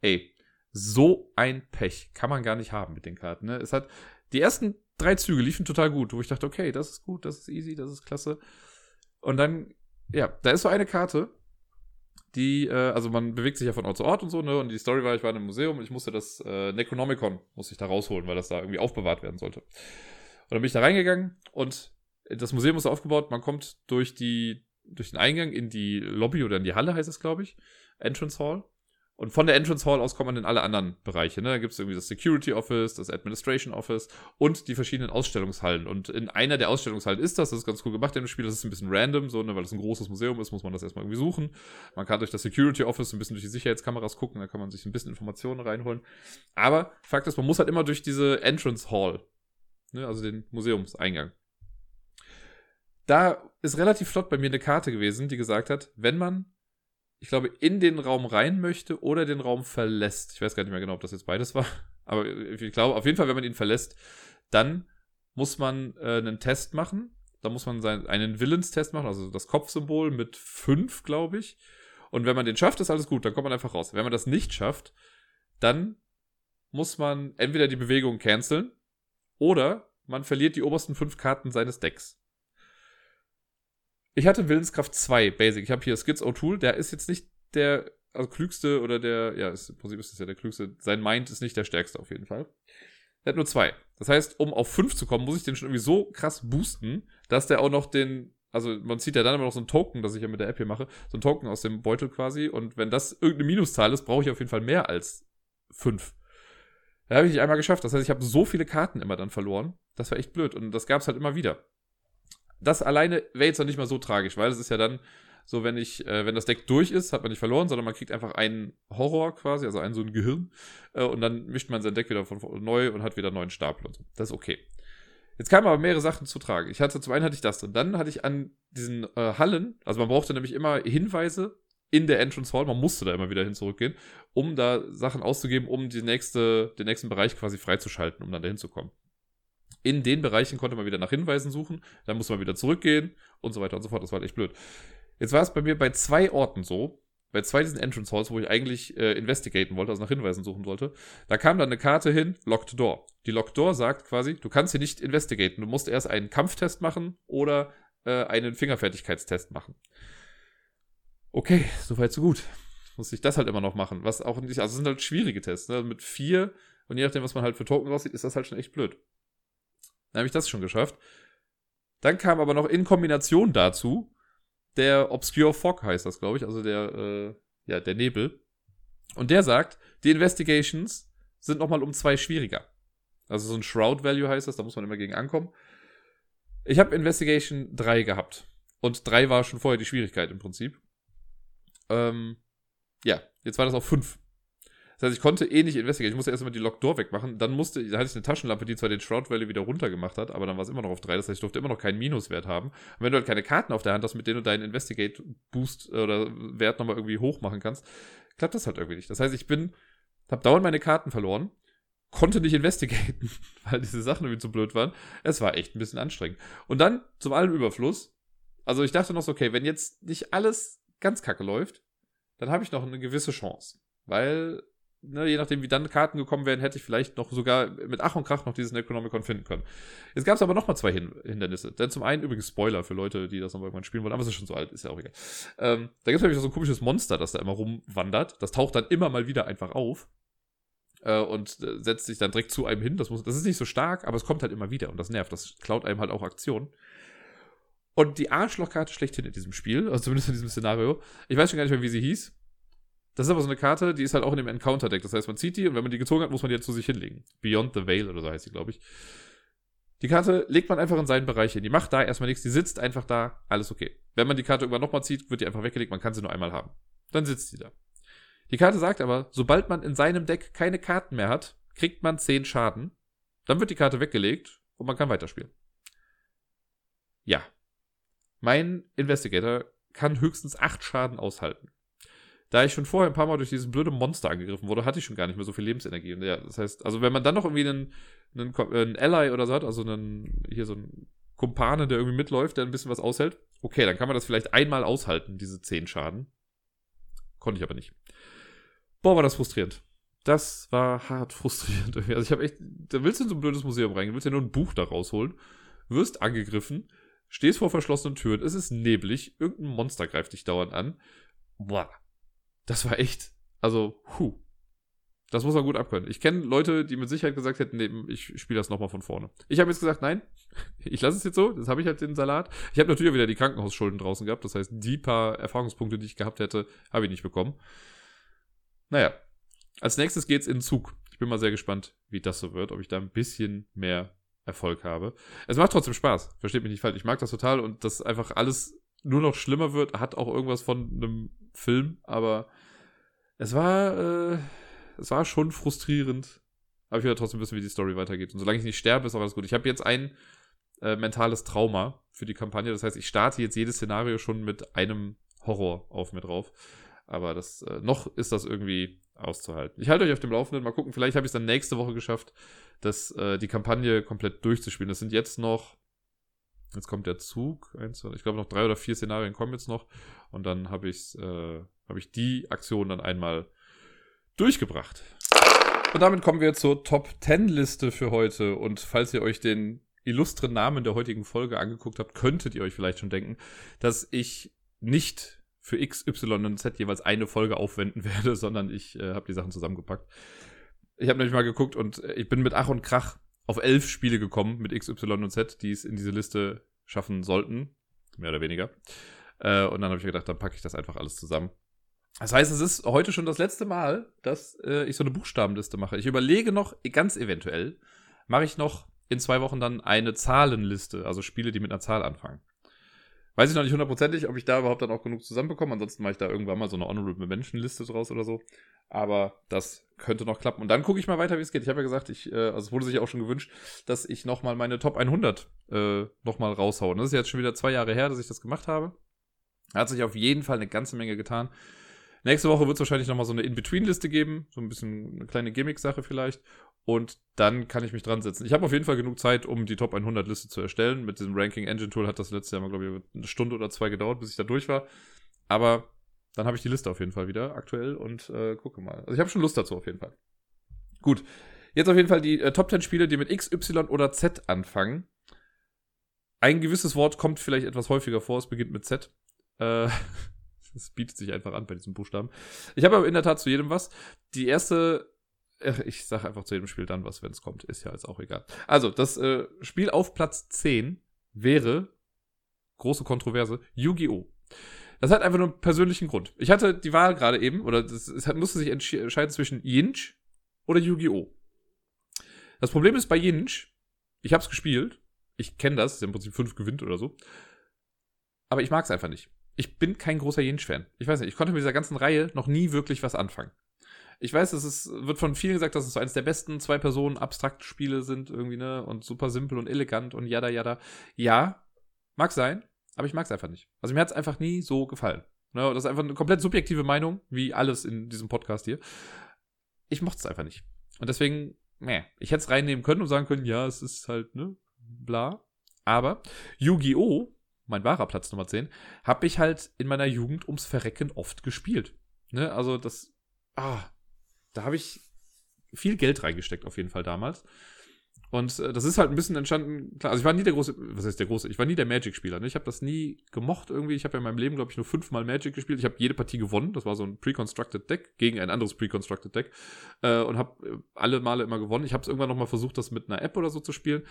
Speaker 1: Ey, so ein Pech kann man gar nicht haben mit den Karten. Ne? Es hat die ersten drei Züge liefen total gut, wo ich dachte, okay, das ist gut, das ist easy, das ist klasse. Und dann, ja, da ist so eine Karte, die, äh, also man bewegt sich ja von Ort zu Ort und so, ne? Und die Story war, ich war in einem Museum und ich musste das äh, Necronomicon, musste ich da rausholen, weil das da irgendwie aufbewahrt werden sollte. Und dann bin ich da reingegangen und das Museum ist aufgebaut, man kommt durch die, durch den Eingang in die Lobby oder in die Halle, heißt es, glaube ich. Entrance Hall. Und von der Entrance Hall aus kommt man in alle anderen Bereiche. Ne? Da gibt es irgendwie das Security Office, das Administration Office und die verschiedenen Ausstellungshallen. Und in einer der Ausstellungshallen ist das, das ist ganz cool gemacht dem Spiel, das ist ein bisschen random, so, ne? weil es ein großes Museum ist, muss man das erstmal irgendwie suchen. Man kann durch das Security Office ein bisschen durch die Sicherheitskameras gucken, da kann man sich ein bisschen Informationen reinholen. Aber Fakt ist, man muss halt immer durch diese Entrance Hall, ne? also den Museumseingang. Da ist relativ flott bei mir eine Karte gewesen, die gesagt hat, wenn man ich glaube, in den Raum rein möchte oder den Raum verlässt. Ich weiß gar nicht mehr genau, ob das jetzt beides war. [laughs] Aber ich glaube, auf jeden Fall, wenn man ihn verlässt, dann muss man äh, einen Test machen. Da muss man seinen, einen Willenstest machen, also das Kopfsymbol mit fünf, glaube ich. Und wenn man den schafft, ist alles gut, dann kommt man einfach raus. Wenn man das nicht schafft, dann muss man entweder die Bewegung canceln oder man verliert die obersten fünf Karten seines Decks. Ich hatte Willenskraft 2 Basic. Ich habe hier Skids O'Toole. Der ist jetzt nicht der also klügste oder der, ja, ist, im Prinzip ist das ja der klügste. Sein Mind ist nicht der stärkste auf jeden Fall. Der hat nur zwei. Das heißt, um auf fünf zu kommen, muss ich den schon irgendwie so krass boosten, dass der auch noch den, also man zieht ja dann immer noch so ein Token, das ich ja mit der App hier mache, so ein Token aus dem Beutel quasi. Und wenn das irgendeine Minuszahl ist, brauche ich auf jeden Fall mehr als fünf. Da habe ich nicht einmal geschafft. Das heißt, ich habe so viele Karten immer dann verloren. Das war echt blöd. Und das gab es halt immer wieder das alleine wäre jetzt noch nicht mal so tragisch, weil es ist ja dann so, wenn ich, äh, wenn das Deck durch ist, hat man nicht verloren, sondern man kriegt einfach einen Horror quasi, also einen so ein Gehirn, äh, und dann mischt man sein Deck wieder von, von neu und hat wieder einen neuen Stapel und so. Das ist okay. Jetzt kamen aber mehrere Sachen zu tragen. Ich hatte, zum einen hatte ich das drin. Dann hatte ich an diesen äh, Hallen, also man brauchte nämlich immer Hinweise in der Entrance Hall, man musste da immer wieder hin zurückgehen, um da Sachen auszugeben, um die nächste, den nächsten Bereich quasi freizuschalten, um dann dahin zu kommen. In den Bereichen konnte man wieder nach Hinweisen suchen, dann musste man wieder zurückgehen und so weiter und so fort. Das war halt echt blöd. Jetzt war es bei mir bei zwei Orten so, bei zwei diesen Entrance Halls, wo ich eigentlich äh, investigaten wollte, also nach Hinweisen suchen sollte, da kam dann eine Karte hin, Locked Door. Die Locked Door sagt quasi, du kannst hier nicht investigaten, du musst erst einen Kampftest machen oder äh, einen Fingerfertigkeitstest machen. Okay, soweit so gut. Muss ich das halt immer noch machen, was auch nicht, also sind halt schwierige Tests, ne? mit vier und je nachdem, was man halt für Token raussieht, ist das halt schon echt blöd. Dann habe ich das schon geschafft. Dann kam aber noch in Kombination dazu der Obscure Fog heißt das, glaube ich, also der, äh, ja, der Nebel. Und der sagt, die Investigations sind nochmal um zwei schwieriger. Also so ein Shroud Value heißt das, da muss man immer gegen ankommen. Ich habe Investigation 3 gehabt. Und 3 war schon vorher die Schwierigkeit im Prinzip. Ähm, ja, jetzt war das auf 5. Das heißt, ich konnte eh nicht investigieren. Ich musste erstmal die Lock Door wegmachen. Dann musste, da hatte ich eine Taschenlampe, die zwar den Shroud Valley wieder runtergemacht hat, aber dann war es immer noch auf 3. Das heißt, ich durfte immer noch keinen Minuswert haben. Und wenn du halt keine Karten auf der Hand hast, mit denen du deinen Investigate Boost oder Wert nochmal irgendwie hoch machen kannst, klappt das halt irgendwie nicht. Das heißt, ich bin, hab dauernd meine Karten verloren, konnte nicht investigaten, [laughs] weil diese Sachen irgendwie zu blöd waren. Es war echt ein bisschen anstrengend. Und dann zum allem Überfluss. Also ich dachte noch so, okay, wenn jetzt nicht alles ganz kacke läuft, dann habe ich noch eine gewisse Chance. Weil ne, je nachdem, wie dann Karten gekommen wären, hätte ich vielleicht noch sogar mit Ach und Krach noch diesen Necronomicon finden können. Jetzt gab es aber noch mal zwei Hin Hindernisse. Denn zum einen übrigens Spoiler für Leute, die das noch irgendwann spielen wollen, aber es ist schon so alt, ist ja auch egal. Ähm, da gibt es nämlich so ein komisches Monster, das da immer rumwandert. Das taucht dann immer mal wieder einfach auf äh, und äh, setzt sich dann direkt zu einem hin. Das, muss, das ist nicht so stark, aber es kommt halt immer wieder und das nervt. Das klaut einem halt auch Aktionen. Und die Arschlochkarte schlechthin in diesem Spiel, also zumindest in diesem Szenario, ich weiß schon gar nicht mehr, wie sie hieß. Das ist aber so eine Karte, die ist halt auch in dem Encounter-Deck. Das heißt, man zieht die und wenn man die gezogen hat, muss man die jetzt zu sich hinlegen. Beyond the Veil oder so heißt sie, glaube ich. Die Karte legt man einfach in seinen Bereich hin. Die macht da erstmal nichts, die sitzt einfach da, alles okay. Wenn man die Karte irgendwann nochmal zieht, wird die einfach weggelegt, man kann sie nur einmal haben. Dann sitzt sie da. Die Karte sagt aber, sobald man in seinem Deck keine Karten mehr hat, kriegt man 10 Schaden. Dann wird die Karte weggelegt und man kann weiterspielen. Ja. Mein Investigator kann höchstens 8 Schaden aushalten da ich schon vorher ein paar Mal durch dieses blöde Monster angegriffen wurde, hatte ich schon gar nicht mehr so viel Lebensenergie. Und ja, das heißt, also wenn man dann noch irgendwie einen, einen, einen Ally oder so hat, also einen, hier so einen Kumpane, der irgendwie mitläuft, der ein bisschen was aushält, okay, dann kann man das vielleicht einmal aushalten, diese 10 Schaden. Konnte ich aber nicht. Boah, war das frustrierend. Das war hart [laughs] frustrierend. Also ich habe echt, da willst du in so ein blödes Museum reingehen, willst ja nur ein Buch da rausholen, wirst angegriffen, stehst vor verschlossenen Türen, es ist neblig, irgendein Monster greift dich dauernd an. Boah, das war echt, also, hu. Das muss man gut abkönnen. Ich kenne Leute, die mit Sicherheit gesagt hätten, nee, ich spiele das nochmal von vorne. Ich habe jetzt gesagt, nein, [laughs] ich lasse es jetzt so, das habe ich halt den Salat. Ich habe natürlich auch wieder die Krankenhausschulden draußen gehabt, das heißt, die paar Erfahrungspunkte, die ich gehabt hätte, habe ich nicht bekommen. Naja, als nächstes geht's in den Zug. Ich bin mal sehr gespannt, wie das so wird, ob ich da ein bisschen mehr Erfolg habe. Es macht trotzdem Spaß, versteht mich nicht falsch. Ich mag das total und das einfach alles nur noch schlimmer wird, hat auch irgendwas von einem Film, aber es war, äh, es war schon frustrierend. Aber ich will trotzdem wissen, wie die Story weitergeht. Und solange ich nicht sterbe, ist auch alles gut. Ich habe jetzt ein äh, mentales Trauma für die Kampagne. Das heißt, ich starte jetzt jedes Szenario schon mit einem Horror auf mir drauf. Aber das, äh, noch ist das irgendwie auszuhalten. Ich halte euch auf dem Laufenden. Mal gucken, vielleicht habe ich es dann nächste Woche geschafft, das, äh, die Kampagne komplett durchzuspielen. Das sind jetzt noch Jetzt kommt der Zug. Eins, ich glaube, noch drei oder vier Szenarien kommen jetzt noch. Und dann habe ich, äh, hab ich die Aktion dann einmal durchgebracht. Und damit kommen wir zur Top 10 Liste für heute. Und falls ihr euch den illustren Namen der heutigen Folge angeguckt habt, könntet ihr euch vielleicht schon denken, dass ich nicht für X, Y und Z jeweils eine Folge aufwenden [laughs] werde, sondern ich äh, habe die Sachen zusammengepackt. Ich habe nämlich mal geguckt und äh, ich bin mit Ach und Krach auf elf Spiele gekommen mit X, Y und Z, die es in diese Liste schaffen sollten. Mehr oder weniger. Äh, und dann habe ich gedacht, dann packe ich das einfach alles zusammen. Das heißt, es ist heute schon das letzte Mal, dass äh, ich so eine Buchstabenliste mache. Ich überlege noch, ganz eventuell, mache ich noch in zwei Wochen dann eine Zahlenliste, also Spiele, die mit einer Zahl anfangen. Weiß ich noch nicht hundertprozentig, ob ich da überhaupt dann auch genug zusammenbekomme. Ansonsten mache ich da irgendwann mal so eine Honorable Mention-Liste draus oder so. Aber das könnte noch klappen. Und dann gucke ich mal weiter, wie es geht. Ich habe ja gesagt, ich, äh, also es wurde sich auch schon gewünscht, dass ich nochmal meine Top 100 äh, nochmal raushaue. Das ist jetzt schon wieder zwei Jahre her, dass ich das gemacht habe. Hat sich auf jeden Fall eine ganze Menge getan. Nächste Woche wird es wahrscheinlich nochmal so eine In-Between-Liste geben. So ein bisschen eine kleine Gimmick-Sache vielleicht. Und dann kann ich mich dran setzen. Ich habe auf jeden Fall genug Zeit, um die Top 100 Liste zu erstellen. Mit diesem Ranking Engine Tool hat das letztes Jahr mal, glaube ich, eine Stunde oder zwei gedauert, bis ich da durch war. Aber dann habe ich die Liste auf jeden Fall wieder aktuell und äh, gucke mal. Also ich habe schon Lust dazu auf jeden Fall. Gut. Jetzt auf jeden Fall die äh, Top 10 Spiele, die mit X, Y oder Z anfangen. Ein gewisses Wort kommt vielleicht etwas häufiger vor. Es beginnt mit Z. Äh, [laughs] es bietet sich einfach an bei diesem Buchstaben. Ich habe aber in der Tat zu jedem was. Die erste ich sage einfach zu jedem Spiel dann was, wenn es kommt. Ist ja jetzt auch egal. Also, das äh, Spiel auf Platz 10 wäre, große Kontroverse, Yu-Gi-Oh! Das hat einfach nur einen persönlichen Grund. Ich hatte die Wahl gerade eben, oder es musste sich entscheiden zwischen Yinch oder Yu-Gi-Oh! Das Problem ist bei Yinch, ich habe es gespielt, ich kenne das, ist im Prinzip 5 gewinnt oder so, aber ich mag es einfach nicht. Ich bin kein großer Yinch-Fan. Ich weiß nicht, ich konnte mit dieser ganzen Reihe noch nie wirklich was anfangen. Ich weiß, es ist, wird von vielen gesagt, dass es so eines der besten zwei Personen abstrakte Spiele sind irgendwie, ne? Und super simpel und elegant und yada yada. Ja, mag sein, aber ich mag es einfach nicht. Also mir hat es einfach nie so gefallen. Ne? Das ist einfach eine komplett subjektive Meinung, wie alles in diesem Podcast hier. Ich mochte es einfach nicht. Und deswegen, ne, ich hätte es reinnehmen können und sagen können, ja, es ist halt, ne, bla. Aber Yu-Gi-Oh! Mein wahrer Platz Nummer 10, habe ich halt in meiner Jugend ums Verrecken oft gespielt. Ne? Also das, ah, da habe ich viel Geld reingesteckt, auf jeden Fall damals. Und äh, das ist halt ein bisschen entstanden, klar, also ich war nie der große, was heißt der große, ich war nie der Magic-Spieler, ne? Ich habe das nie gemocht irgendwie. Ich habe ja in meinem Leben, glaube ich, nur fünfmal Magic gespielt. Ich habe jede Partie gewonnen. Das war so ein Pre-Constructed Deck gegen ein anderes Pre-Constructed Deck. Äh, und habe äh, alle Male immer gewonnen. Ich habe es irgendwann nochmal versucht, das mit einer App oder so zu spielen.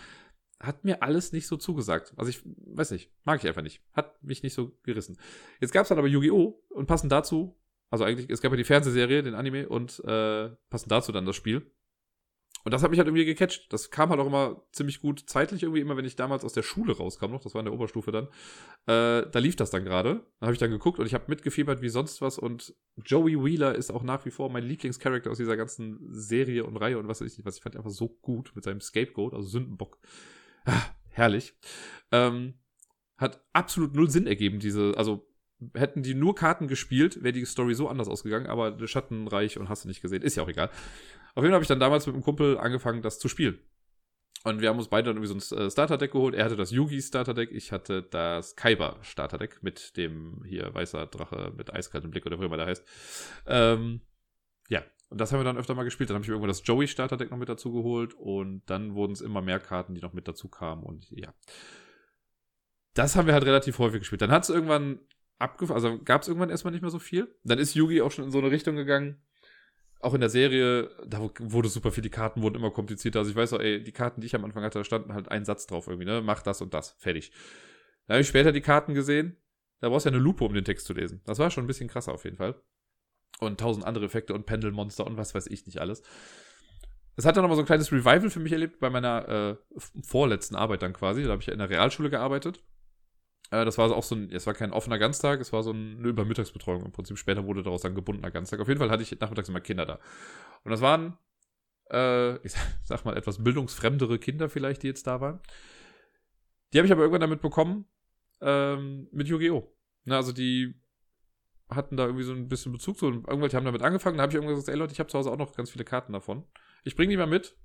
Speaker 1: Hat mir alles nicht so zugesagt. Also ich weiß nicht, mag ich einfach nicht. Hat mich nicht so gerissen. Jetzt gab es dann aber Yu-Gi-Oh! und passend dazu also eigentlich, es gab ja die Fernsehserie, den Anime und äh, passend dazu dann das Spiel. Und das hat mich halt irgendwie gecatcht. Das kam halt auch immer ziemlich gut zeitlich irgendwie, immer wenn ich damals aus der Schule rauskam noch, das war in der Oberstufe dann, äh, da lief das dann gerade. Da habe ich dann geguckt und ich habe mitgefiebert wie sonst was und Joey Wheeler ist auch nach wie vor mein Lieblingscharakter aus dieser ganzen Serie und Reihe und was weiß ich nicht, was ich fand einfach so gut mit seinem Scapegoat, also Sündenbock. Herrlich. Ähm, hat absolut null Sinn ergeben, diese, also hätten die nur Karten gespielt, wäre die Story so anders ausgegangen, aber Schattenreich und hast du nicht gesehen, ist ja auch egal. Auf jeden Fall habe ich dann damals mit einem Kumpel angefangen, das zu spielen. Und wir haben uns beide dann irgendwie so ein äh, Starterdeck geholt. Er hatte das Yugi Starterdeck, ich hatte das Kaiba Starterdeck mit dem hier weißer Drache mit eiskaltem Blick oder wie immer der heißt. Ähm, und das haben wir dann öfter mal gespielt. Dann habe ich irgendwann das Joey Starterdeck noch mit dazu geholt und dann wurden es immer mehr Karten, die noch mit dazu kamen und ja. Das haben wir halt relativ häufig gespielt. Dann hat es irgendwann abgefahren. Also gab es irgendwann erstmal nicht mehr so viel. Dann ist Yugi auch schon in so eine Richtung gegangen. Auch in der Serie, da wurde super viel, die Karten wurden immer komplizierter. Also ich weiß auch, ey, die Karten, die ich am Anfang hatte, da standen halt ein Satz drauf irgendwie, ne? Mach das und das. Fertig. Dann habe ich später die Karten gesehen. Da brauchst du ja eine Lupe, um den Text zu lesen. Das war schon ein bisschen krasser auf jeden Fall. Und tausend andere Effekte und Pendelmonster und was weiß ich nicht alles. Es hat dann nochmal so ein kleines Revival für mich erlebt bei meiner äh, vorletzten Arbeit dann quasi. Da habe ich in der Realschule gearbeitet. Äh, das war auch so ein, es war kein offener Ganztag, es war so eine Übermittagsbetreuung im Prinzip. Später wurde daraus ein gebundener Ganztag. Auf jeden Fall hatte ich nachmittags immer Kinder da. Und das waren, äh, ich [laughs] sag mal, etwas bildungsfremdere Kinder vielleicht, die jetzt da waren. Die habe ich aber irgendwann damit bekommen, ähm, mit Yu-Gi-Oh! also die hatten da irgendwie so ein bisschen Bezug zu. Und irgendwelche haben damit angefangen. Da habe ich irgendwann gesagt, ey Leute, ich habe zu Hause auch noch ganz viele Karten davon. Ich bringe die mal mit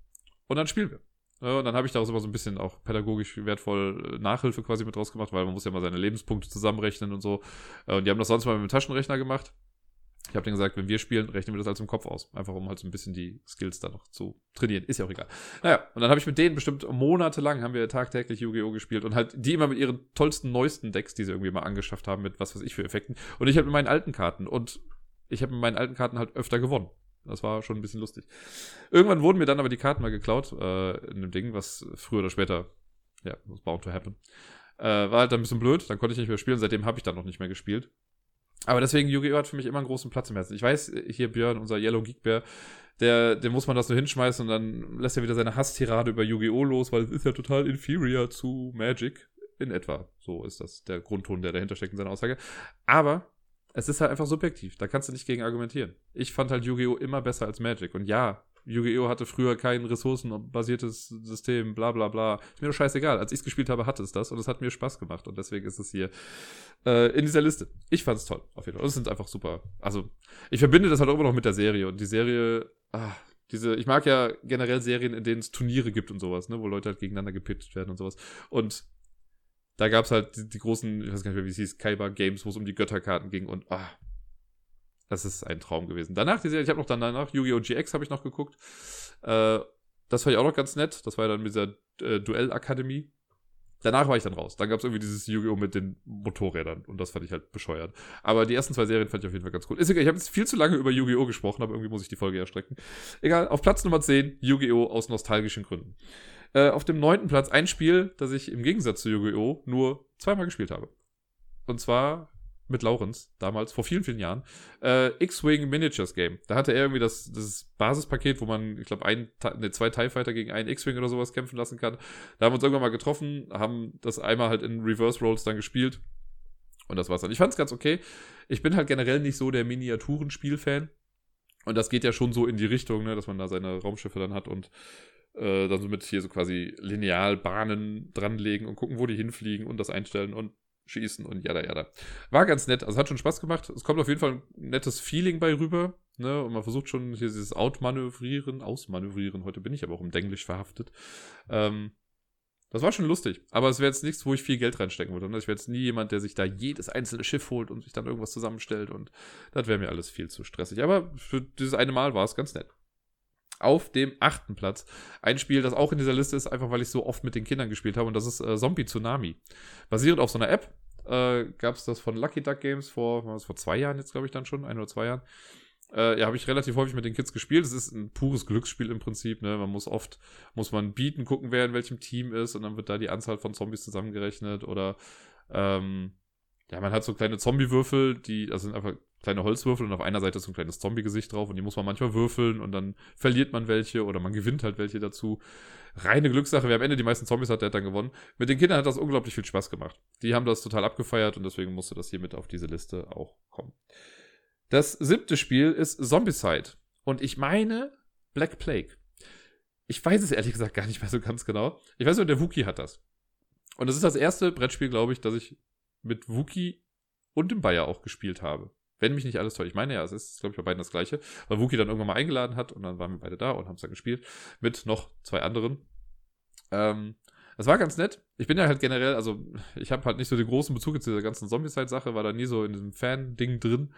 Speaker 1: und dann spielen wir. Und dann habe ich daraus immer so ein bisschen auch pädagogisch wertvoll äh, Nachhilfe quasi mit rausgemacht, weil man muss ja mal seine Lebenspunkte zusammenrechnen und so. Äh, und die haben das sonst mal mit dem Taschenrechner gemacht. Ich habe denen gesagt, wenn wir spielen, rechnen wir das als im Kopf aus. Einfach um halt so ein bisschen die Skills da noch zu trainieren. Ist ja auch egal. Naja, und dann habe ich mit denen bestimmt monatelang haben wir tagtäglich Yu-Gi-Oh! gespielt und halt die immer mit ihren tollsten, neuesten Decks, die sie irgendwie mal angeschafft haben, mit was weiß ich für Effekten. Und ich habe mit meinen alten Karten und ich habe mit meinen alten Karten halt öfter gewonnen. Das war schon ein bisschen lustig. Irgendwann wurden mir dann aber die Karten mal geklaut, äh, in dem Ding, was früher oder später, ja, was bound to happen. Äh, war halt ein bisschen blöd, dann konnte ich nicht mehr spielen, seitdem habe ich dann noch nicht mehr gespielt. Aber deswegen, Yu-Gi-Oh! hat für mich immer einen großen Platz im Herzen. Ich weiß, hier Björn, unser Yellow Geek Bear, der, der muss man das so hinschmeißen und dann lässt er wieder seine Hasstirade über Yu-Gi-Oh! los, weil es ist ja total inferior zu Magic. in etwa. So ist das der Grundton, der dahinter steckt in seiner Aussage. Aber es ist halt einfach subjektiv. Da kannst du nicht gegen argumentieren. Ich fand halt Yu-Gi-Oh! immer besser als Magic. Und ja, Yu-Gi-Oh! hatte früher kein ressourcenbasiertes System, bla bla bla. Ist mir doch scheißegal. Als ich es gespielt habe, hatte es das und es hat mir Spaß gemacht. Und deswegen ist es hier äh, in dieser Liste. Ich fand es toll, auf jeden Fall. Es sind einfach super. Also, ich verbinde das halt auch immer noch mit der Serie. Und die Serie, ah, diese, ich mag ja generell Serien, in denen es Turniere gibt und sowas, ne, wo Leute halt gegeneinander gepitcht werden und sowas. Und da gab es halt die, die, großen, ich weiß gar nicht mehr, wie es hieß, Kaiba Games, wo es um die Götterkarten ging und ah, das ist ein Traum gewesen. Danach die Serie, ich habe noch dann danach Yu-Gi-Oh! GX habe ich noch geguckt. Äh, das fand ich auch noch ganz nett. Das war ja dann mit dieser äh, Duellakademie. Danach war ich dann raus. Dann gab es irgendwie dieses Yu-Gi-Oh! mit den Motorrädern und das fand ich halt bescheuert. Aber die ersten zwei Serien fand ich auf jeden Fall ganz cool. Ist egal, ich habe jetzt viel zu lange über Yu-Gi-Oh! gesprochen, aber irgendwie muss ich die Folge erstrecken. Egal, auf Platz Nummer 10 Yu-Gi-Oh! aus nostalgischen Gründen. Äh, auf dem neunten Platz ein Spiel, das ich im Gegensatz zu Yu-Gi-Oh! nur zweimal gespielt habe. Und zwar mit Laurens, damals, vor vielen, vielen Jahren, äh, X-Wing Miniatures Game. Da hatte er irgendwie das, das Basispaket, wo man, ich glaube, ne, zwei TIE Fighter gegen einen X-Wing oder sowas kämpfen lassen kann. Da haben wir uns irgendwann mal getroffen, haben das einmal halt in Reverse Rolls dann gespielt. Und das war's dann. Ich fand's ganz okay. Ich bin halt generell nicht so der Miniaturenspiel-Fan. Und das geht ja schon so in die Richtung, ne, dass man da seine Raumschiffe dann hat und äh, dann so mit hier so quasi Linealbahnen dranlegen und gucken, wo die hinfliegen und das einstellen und schießen und jada jada. War ganz nett, also hat schon Spaß gemacht. Es kommt auf jeden Fall ein nettes Feeling bei rüber, ne? Und man versucht schon hier dieses Outmanövrieren, Ausmanövrieren. Heute bin ich aber auch im Denglisch verhaftet. Ähm, das war schon lustig, aber es wäre jetzt nichts, wo ich viel Geld reinstecken würde. Ne? Ich wäre jetzt nie jemand, der sich da jedes einzelne Schiff holt und sich dann irgendwas zusammenstellt und das wäre mir alles viel zu stressig. Aber für dieses eine Mal war es ganz nett auf dem achten Platz. Ein Spiel, das auch in dieser Liste ist, einfach weil ich so oft mit den Kindern gespielt habe, und das ist äh, Zombie Tsunami. Basierend auf so einer App äh, gab es das von Lucky Duck Games vor, was, vor zwei Jahren jetzt, glaube ich, dann schon, ein oder zwei Jahren. Äh, ja, habe ich relativ häufig mit den Kids gespielt. Es ist ein pures Glücksspiel im Prinzip. Ne? Man muss oft, muss man bieten, gucken, wer in welchem Team ist und dann wird da die Anzahl von Zombies zusammengerechnet oder ähm, ja, man hat so kleine Zombie-Würfel, die, also sind einfach kleine Holzwürfel und auf einer Seite ist so ein kleines Zombie-Gesicht drauf und die muss man manchmal würfeln und dann verliert man welche oder man gewinnt halt welche dazu. Reine Glückssache, wer am Ende die meisten Zombies hat, der hat dann gewonnen. Mit den Kindern hat das unglaublich viel Spaß gemacht. Die haben das total abgefeiert und deswegen musste das hier mit auf diese Liste auch kommen. Das siebte Spiel ist Zombicide und ich meine Black Plague. Ich weiß es ehrlich gesagt gar nicht mehr so ganz genau. Ich weiß nur, der Wookie hat das. Und das ist das erste Brettspiel, glaube ich, das ich mit Wookie und dem Bayer auch gespielt habe. Wenn mich nicht alles täuscht. Ich meine ja, es ist, glaube ich, bei beiden das gleiche. Weil Wookie dann irgendwann mal eingeladen hat und dann waren wir beide da und haben es dann gespielt. Mit noch zwei anderen. Ähm, das war ganz nett. Ich bin ja halt generell, also ich habe halt nicht so den großen Bezug zu dieser ganzen Zombie-Side-Sache, war da nie so in diesem Fan-Ding drin.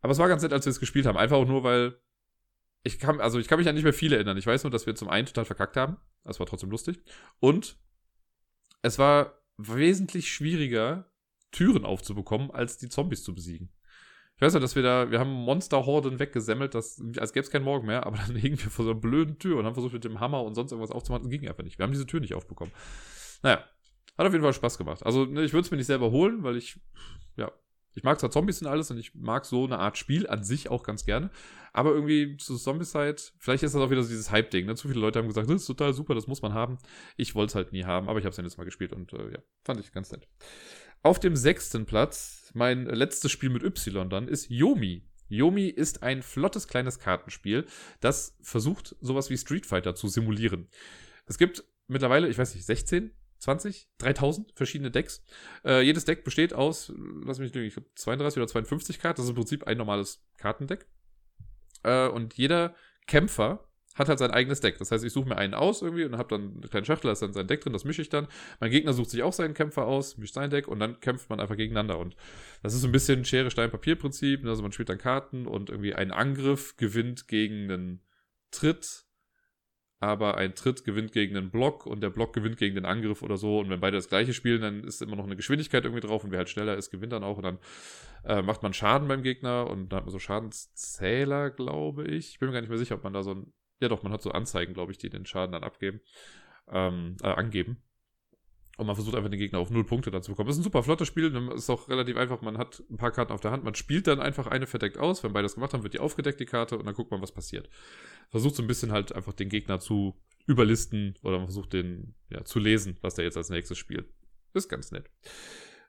Speaker 1: Aber es war ganz nett, als wir es gespielt haben. Einfach auch nur, weil ich kann, also ich kann mich an nicht mehr viel erinnern. Ich weiß nur, dass wir zum einen total verkackt haben. Das war trotzdem lustig. Und es war wesentlich schwieriger, Türen aufzubekommen, als die Zombies zu besiegen. Ich weiß ja, dass wir da, wir haben Monsterhorden weggesemmelt, das, als gäbe es keinen Morgen mehr, aber [laughs] dann hingen wir vor so einer blöden Tür und haben versucht, mit dem Hammer und sonst irgendwas aufzumachen. Ging einfach nicht. Wir haben diese Tür nicht aufbekommen. Naja, hat auf jeden Fall Spaß gemacht. Also, ne, ich würde es mir nicht selber holen, weil ich, ja, ich mag zwar Zombies und alles und ich mag so eine Art Spiel an sich auch ganz gerne. Aber irgendwie zu Zombieside, vielleicht ist das auch wieder so dieses Hype-Ding. Ne? Zu viele Leute haben gesagt, das ist total super, das muss man haben. Ich wollte es halt nie haben, aber ich habe es dann jetzt mal gespielt und äh, ja, fand ich ganz nett. Auf dem sechsten Platz, mein letztes Spiel mit Y dann, ist Yomi. Yomi ist ein flottes kleines Kartenspiel, das versucht, sowas wie Street Fighter zu simulieren. Es gibt mittlerweile, ich weiß nicht, 16, 20, 3000 verschiedene Decks. Äh, jedes Deck besteht aus, lass mich lügen, ich glaube 32 oder 52 Karten. Das ist im Prinzip ein normales Kartendeck. Äh, und jeder Kämpfer hat halt sein eigenes Deck. Das heißt, ich suche mir einen aus irgendwie und habe dann eine kleine Schachtel, da ist dann sein Deck drin, das mische ich dann. Mein Gegner sucht sich auch seinen Kämpfer aus, mischt sein Deck und dann kämpft man einfach gegeneinander. Und das ist so ein bisschen Schere, Stein, Papier-Prinzip. Ne? Also man spielt dann Karten und irgendwie ein Angriff gewinnt gegen einen Tritt, aber ein Tritt gewinnt gegen einen Block und der Block gewinnt gegen den Angriff oder so. Und wenn beide das gleiche spielen, dann ist immer noch eine Geschwindigkeit irgendwie drauf und wer halt schneller ist, gewinnt dann auch. Und dann äh, macht man Schaden beim Gegner und dann hat man so Schadenszähler, glaube ich. Ich bin mir gar nicht mehr sicher, ob man da so ein ja, doch, man hat so Anzeigen, glaube ich, die den Schaden dann abgeben, ähm, äh, angeben. Und man versucht einfach den Gegner auf null Punkte dazu bekommen. Das ist ein super flottes Spiel. Ist auch relativ einfach. Man hat ein paar Karten auf der Hand. Man spielt dann einfach eine verdeckt aus. Wenn beide das gemacht haben, wird die aufgedeckt, die Karte. Und dann guckt man, was passiert. Versucht so ein bisschen halt einfach den Gegner zu überlisten. Oder man versucht den, ja, zu lesen, was der jetzt als nächstes spielt. ist ganz nett.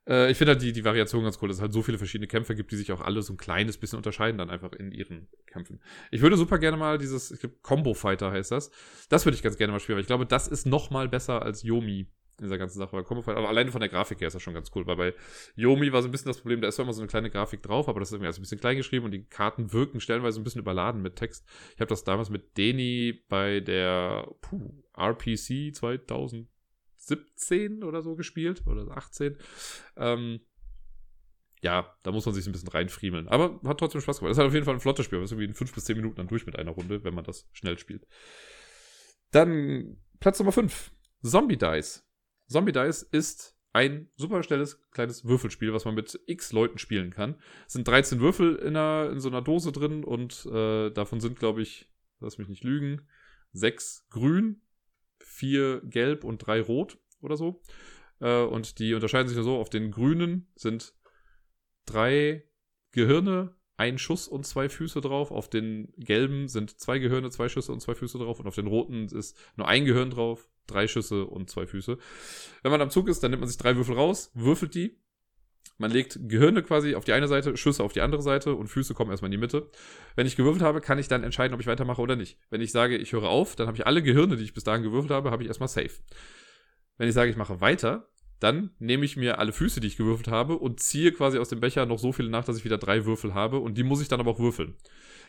Speaker 1: Äh, ich finde halt die, die Variation ganz cool, dass es halt so viele verschiedene Kämpfer gibt, die sich auch alle so ein kleines bisschen unterscheiden dann einfach in ihren Kämpfen. Ich würde super gerne mal dieses, ich glaube, Combo Fighter heißt das. Das würde ich ganz gerne mal spielen, weil ich glaube, das ist noch mal besser als Yomi in dieser ganzen Sache. Weil Combo Fighter, aber alleine von der Grafik her ist das schon ganz cool, weil bei Yomi war so ein bisschen das Problem, da ist zwar immer so eine kleine Grafik drauf, aber das ist irgendwie also ein bisschen klein geschrieben und die Karten wirken stellenweise ein bisschen überladen mit Text. Ich habe das damals mit Deni bei der puh, RPC 2000 17 oder so gespielt oder 18. Ähm, ja, da muss man sich ein bisschen reinfriemeln. Aber hat trotzdem Spaß gemacht. Das ist halt auf jeden Fall ein flottes Spiel. Man ist irgendwie in 5 bis 10 Minuten dann durch mit einer Runde, wenn man das schnell spielt. Dann Platz Nummer 5. Zombie Dice. Zombie Dice ist ein super schnelles kleines Würfelspiel, was man mit x Leuten spielen kann. Es sind 13 Würfel in, einer, in so einer Dose drin und äh, davon sind, glaube ich, lass mich nicht lügen, sechs grün vier gelb und drei rot oder so. Äh, und die unterscheiden sich nur so, auf den grünen sind drei Gehirne, ein Schuss und zwei Füße drauf. Auf den gelben sind zwei Gehirne, zwei Schüsse und zwei Füße drauf. Und auf den roten ist nur ein Gehirn drauf, drei Schüsse und zwei Füße. Wenn man am Zug ist, dann nimmt man sich drei Würfel raus, würfelt die man legt Gehirne quasi auf die eine Seite, Schüsse auf die andere Seite und Füße kommen erstmal in die Mitte. Wenn ich gewürfelt habe, kann ich dann entscheiden, ob ich weitermache oder nicht. Wenn ich sage, ich höre auf, dann habe ich alle Gehirne, die ich bis dahin gewürfelt habe, habe ich erstmal safe. Wenn ich sage, ich mache weiter, dann nehme ich mir alle Füße, die ich gewürfelt habe und ziehe quasi aus dem Becher noch so viele nach, dass ich wieder drei Würfel habe und die muss ich dann aber auch würfeln.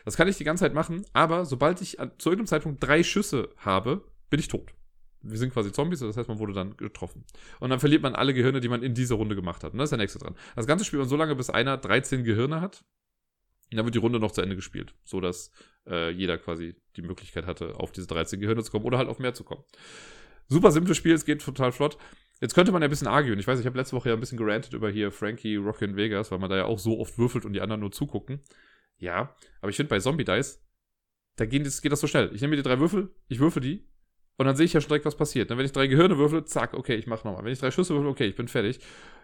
Speaker 1: Das kann ich die ganze Zeit machen, aber sobald ich zu irgendeinem Zeitpunkt drei Schüsse habe, bin ich tot wir sind quasi Zombies, das heißt, man wurde dann getroffen. Und dann verliert man alle Gehirne, die man in dieser Runde gemacht hat. Und das ist der nächste dran. Das ganze spielt man so lange, bis einer 13 Gehirne hat. Und dann wird die Runde noch zu Ende gespielt, so dass äh, jeder quasi die Möglichkeit hatte, auf diese 13 Gehirne zu kommen oder halt auf mehr zu kommen. Super simples Spiel, es geht total flott. Jetzt könnte man ja ein bisschen arguen. Ich weiß, ich habe letzte Woche ja ein bisschen gerantet über hier Frankie, Rocky und Vegas, weil man da ja auch so oft würfelt und die anderen nur zugucken. Ja, aber ich finde bei Zombie Dice, da geht das, geht das so schnell. Ich nehme mir die drei Würfel, ich würfel die, und dann sehe ich ja schon direkt, was passiert. Wenn ich drei Gehirne würfel, zack, okay, ich mache nochmal. Wenn ich drei Schüsse würfel, okay, ich bin fertig.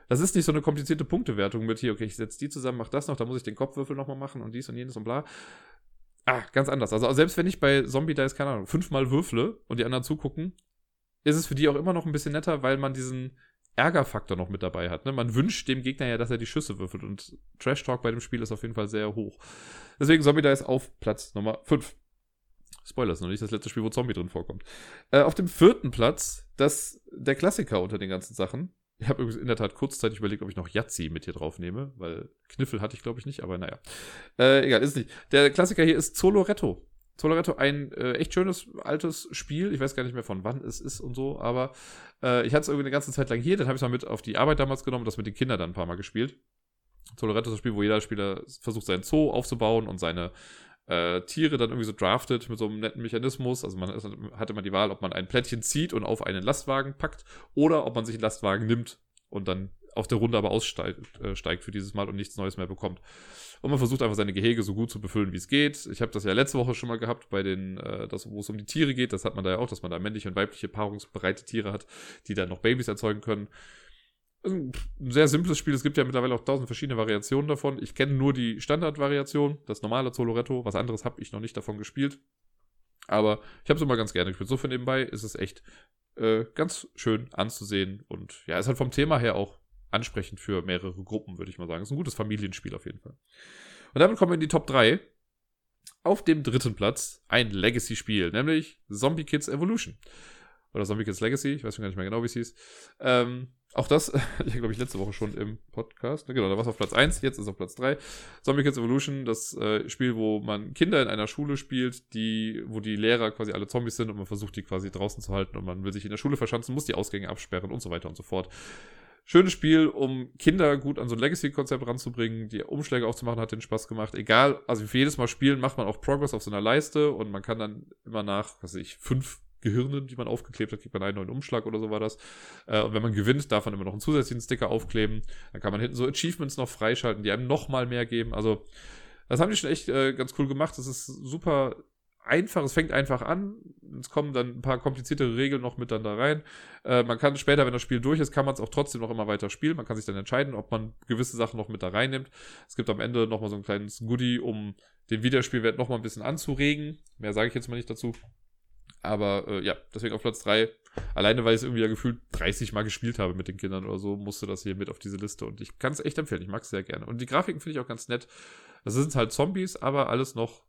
Speaker 1: Das ist nicht so eine komplizierte Punktewertung mit hier, okay, ich setze die zusammen, mach das noch, dann muss ich den Kopfwürfel nochmal machen und dies und jenes und bla. Ah, ganz anders. Also selbst wenn ich bei Zombie da ist, keine Ahnung, fünfmal würfle und die anderen zugucken, ist es für die auch immer noch ein bisschen netter, weil man diesen Ärgerfaktor noch mit dabei hat. Ne? Man wünscht dem Gegner ja, dass er die Schüsse würfelt und Trash Talk bei dem Spiel ist auf jeden Fall sehr hoch. Deswegen Zombie da ist auf Platz Nummer 5. Spoiler, ist noch nicht das letzte Spiel, wo Zombie drin vorkommt. Äh, auf dem vierten Platz, das der Klassiker unter den ganzen Sachen. Ich habe in der Tat kurzzeitig überlegt, ob ich noch Yazzi mit hier drauf nehme, weil Kniffel hatte ich, glaube ich, nicht, aber naja. Äh, egal, ist nicht. Der Klassiker hier ist Zoloretto. Zoloretto, ein äh, echt schönes altes Spiel. Ich weiß gar nicht mehr von wann es ist und so, aber äh, ich hatte es irgendwie eine ganze Zeit lang hier. Dann habe ich es mal mit auf die Arbeit damals genommen und das mit den Kindern dann ein paar Mal gespielt. Zoloretto ist ein Spiel, wo jeder Spieler versucht, seinen Zoo aufzubauen und seine äh, Tiere dann irgendwie so draftet mit so einem netten Mechanismus. Also man ist, hat immer die Wahl, ob man ein Plättchen zieht und auf einen Lastwagen packt oder ob man sich einen Lastwagen nimmt und dann auf der Runde aber aussteigt äh, steigt für dieses Mal und nichts Neues mehr bekommt. Und man versucht einfach seine Gehege so gut zu befüllen, wie es geht. Ich habe das ja letzte Woche schon mal gehabt, bei den, äh, das, wo es um die Tiere geht. Das hat man da ja auch, dass man da männliche und weibliche paarungsbereite Tiere hat, die dann noch Babys erzeugen können ein sehr simples Spiel. Es gibt ja mittlerweile auch tausend verschiedene Variationen davon. Ich kenne nur die Standardvariation, das normale Zoloretto. Was anderes habe ich noch nicht davon gespielt. Aber ich habe es immer ganz gerne gespielt. So für nebenbei ist es echt äh, ganz schön anzusehen. Und ja, ist halt vom Thema her auch ansprechend für mehrere Gruppen, würde ich mal sagen. Ist ein gutes Familienspiel auf jeden Fall. Und damit kommen wir in die Top 3. Auf dem dritten Platz ein Legacy-Spiel, nämlich Zombie Kids Evolution. Oder Zombie Kids Legacy, ich weiß schon gar nicht mehr genau, wie es hieß. Ähm, auch das, [laughs] ich glaube ich letzte Woche schon im Podcast, genau, da war es auf Platz 1, jetzt ist es auf Platz 3. Zombie Kids Evolution, das äh, Spiel, wo man Kinder in einer Schule spielt, die, wo die Lehrer quasi alle Zombies sind und man versucht die quasi draußen zu halten und man will sich in der Schule verschanzen, muss die Ausgänge absperren und so weiter und so fort. Schönes Spiel, um Kinder gut an so ein Legacy-Konzept ranzubringen, die Umschläge aufzumachen, hat den Spaß gemacht. Egal, also für jedes Mal spielen macht man auch Progress auf so einer Leiste und man kann dann immer nach, was weiß ich, fünf Gehirnen, die man aufgeklebt hat, kriegt man einen neuen Umschlag oder so war das. Äh, und wenn man gewinnt, darf man immer noch einen zusätzlichen Sticker aufkleben. Dann kann man hinten so Achievements noch freischalten, die einem noch mal mehr geben. Also, das haben die schon echt äh, ganz cool gemacht. Das ist super einfach, es fängt einfach an. Es kommen dann ein paar kompliziertere Regeln noch mit dann da rein. Äh, man kann später, wenn das Spiel durch ist, kann man es auch trotzdem noch immer weiter spielen. Man kann sich dann entscheiden, ob man gewisse Sachen noch mit da reinnimmt. Es gibt am Ende nochmal so ein kleines Goodie, um den Wiederspielwert nochmal ein bisschen anzuregen. Mehr sage ich jetzt mal nicht dazu. Aber äh, ja, deswegen auf Platz 3. Alleine, weil ich es irgendwie ja gefühlt 30 Mal gespielt habe mit den Kindern oder so, musste das hier mit auf diese Liste. Und ich kann es echt empfehlen. Ich mag es sehr gerne. Und die Grafiken finde ich auch ganz nett. Das sind halt Zombies, aber alles noch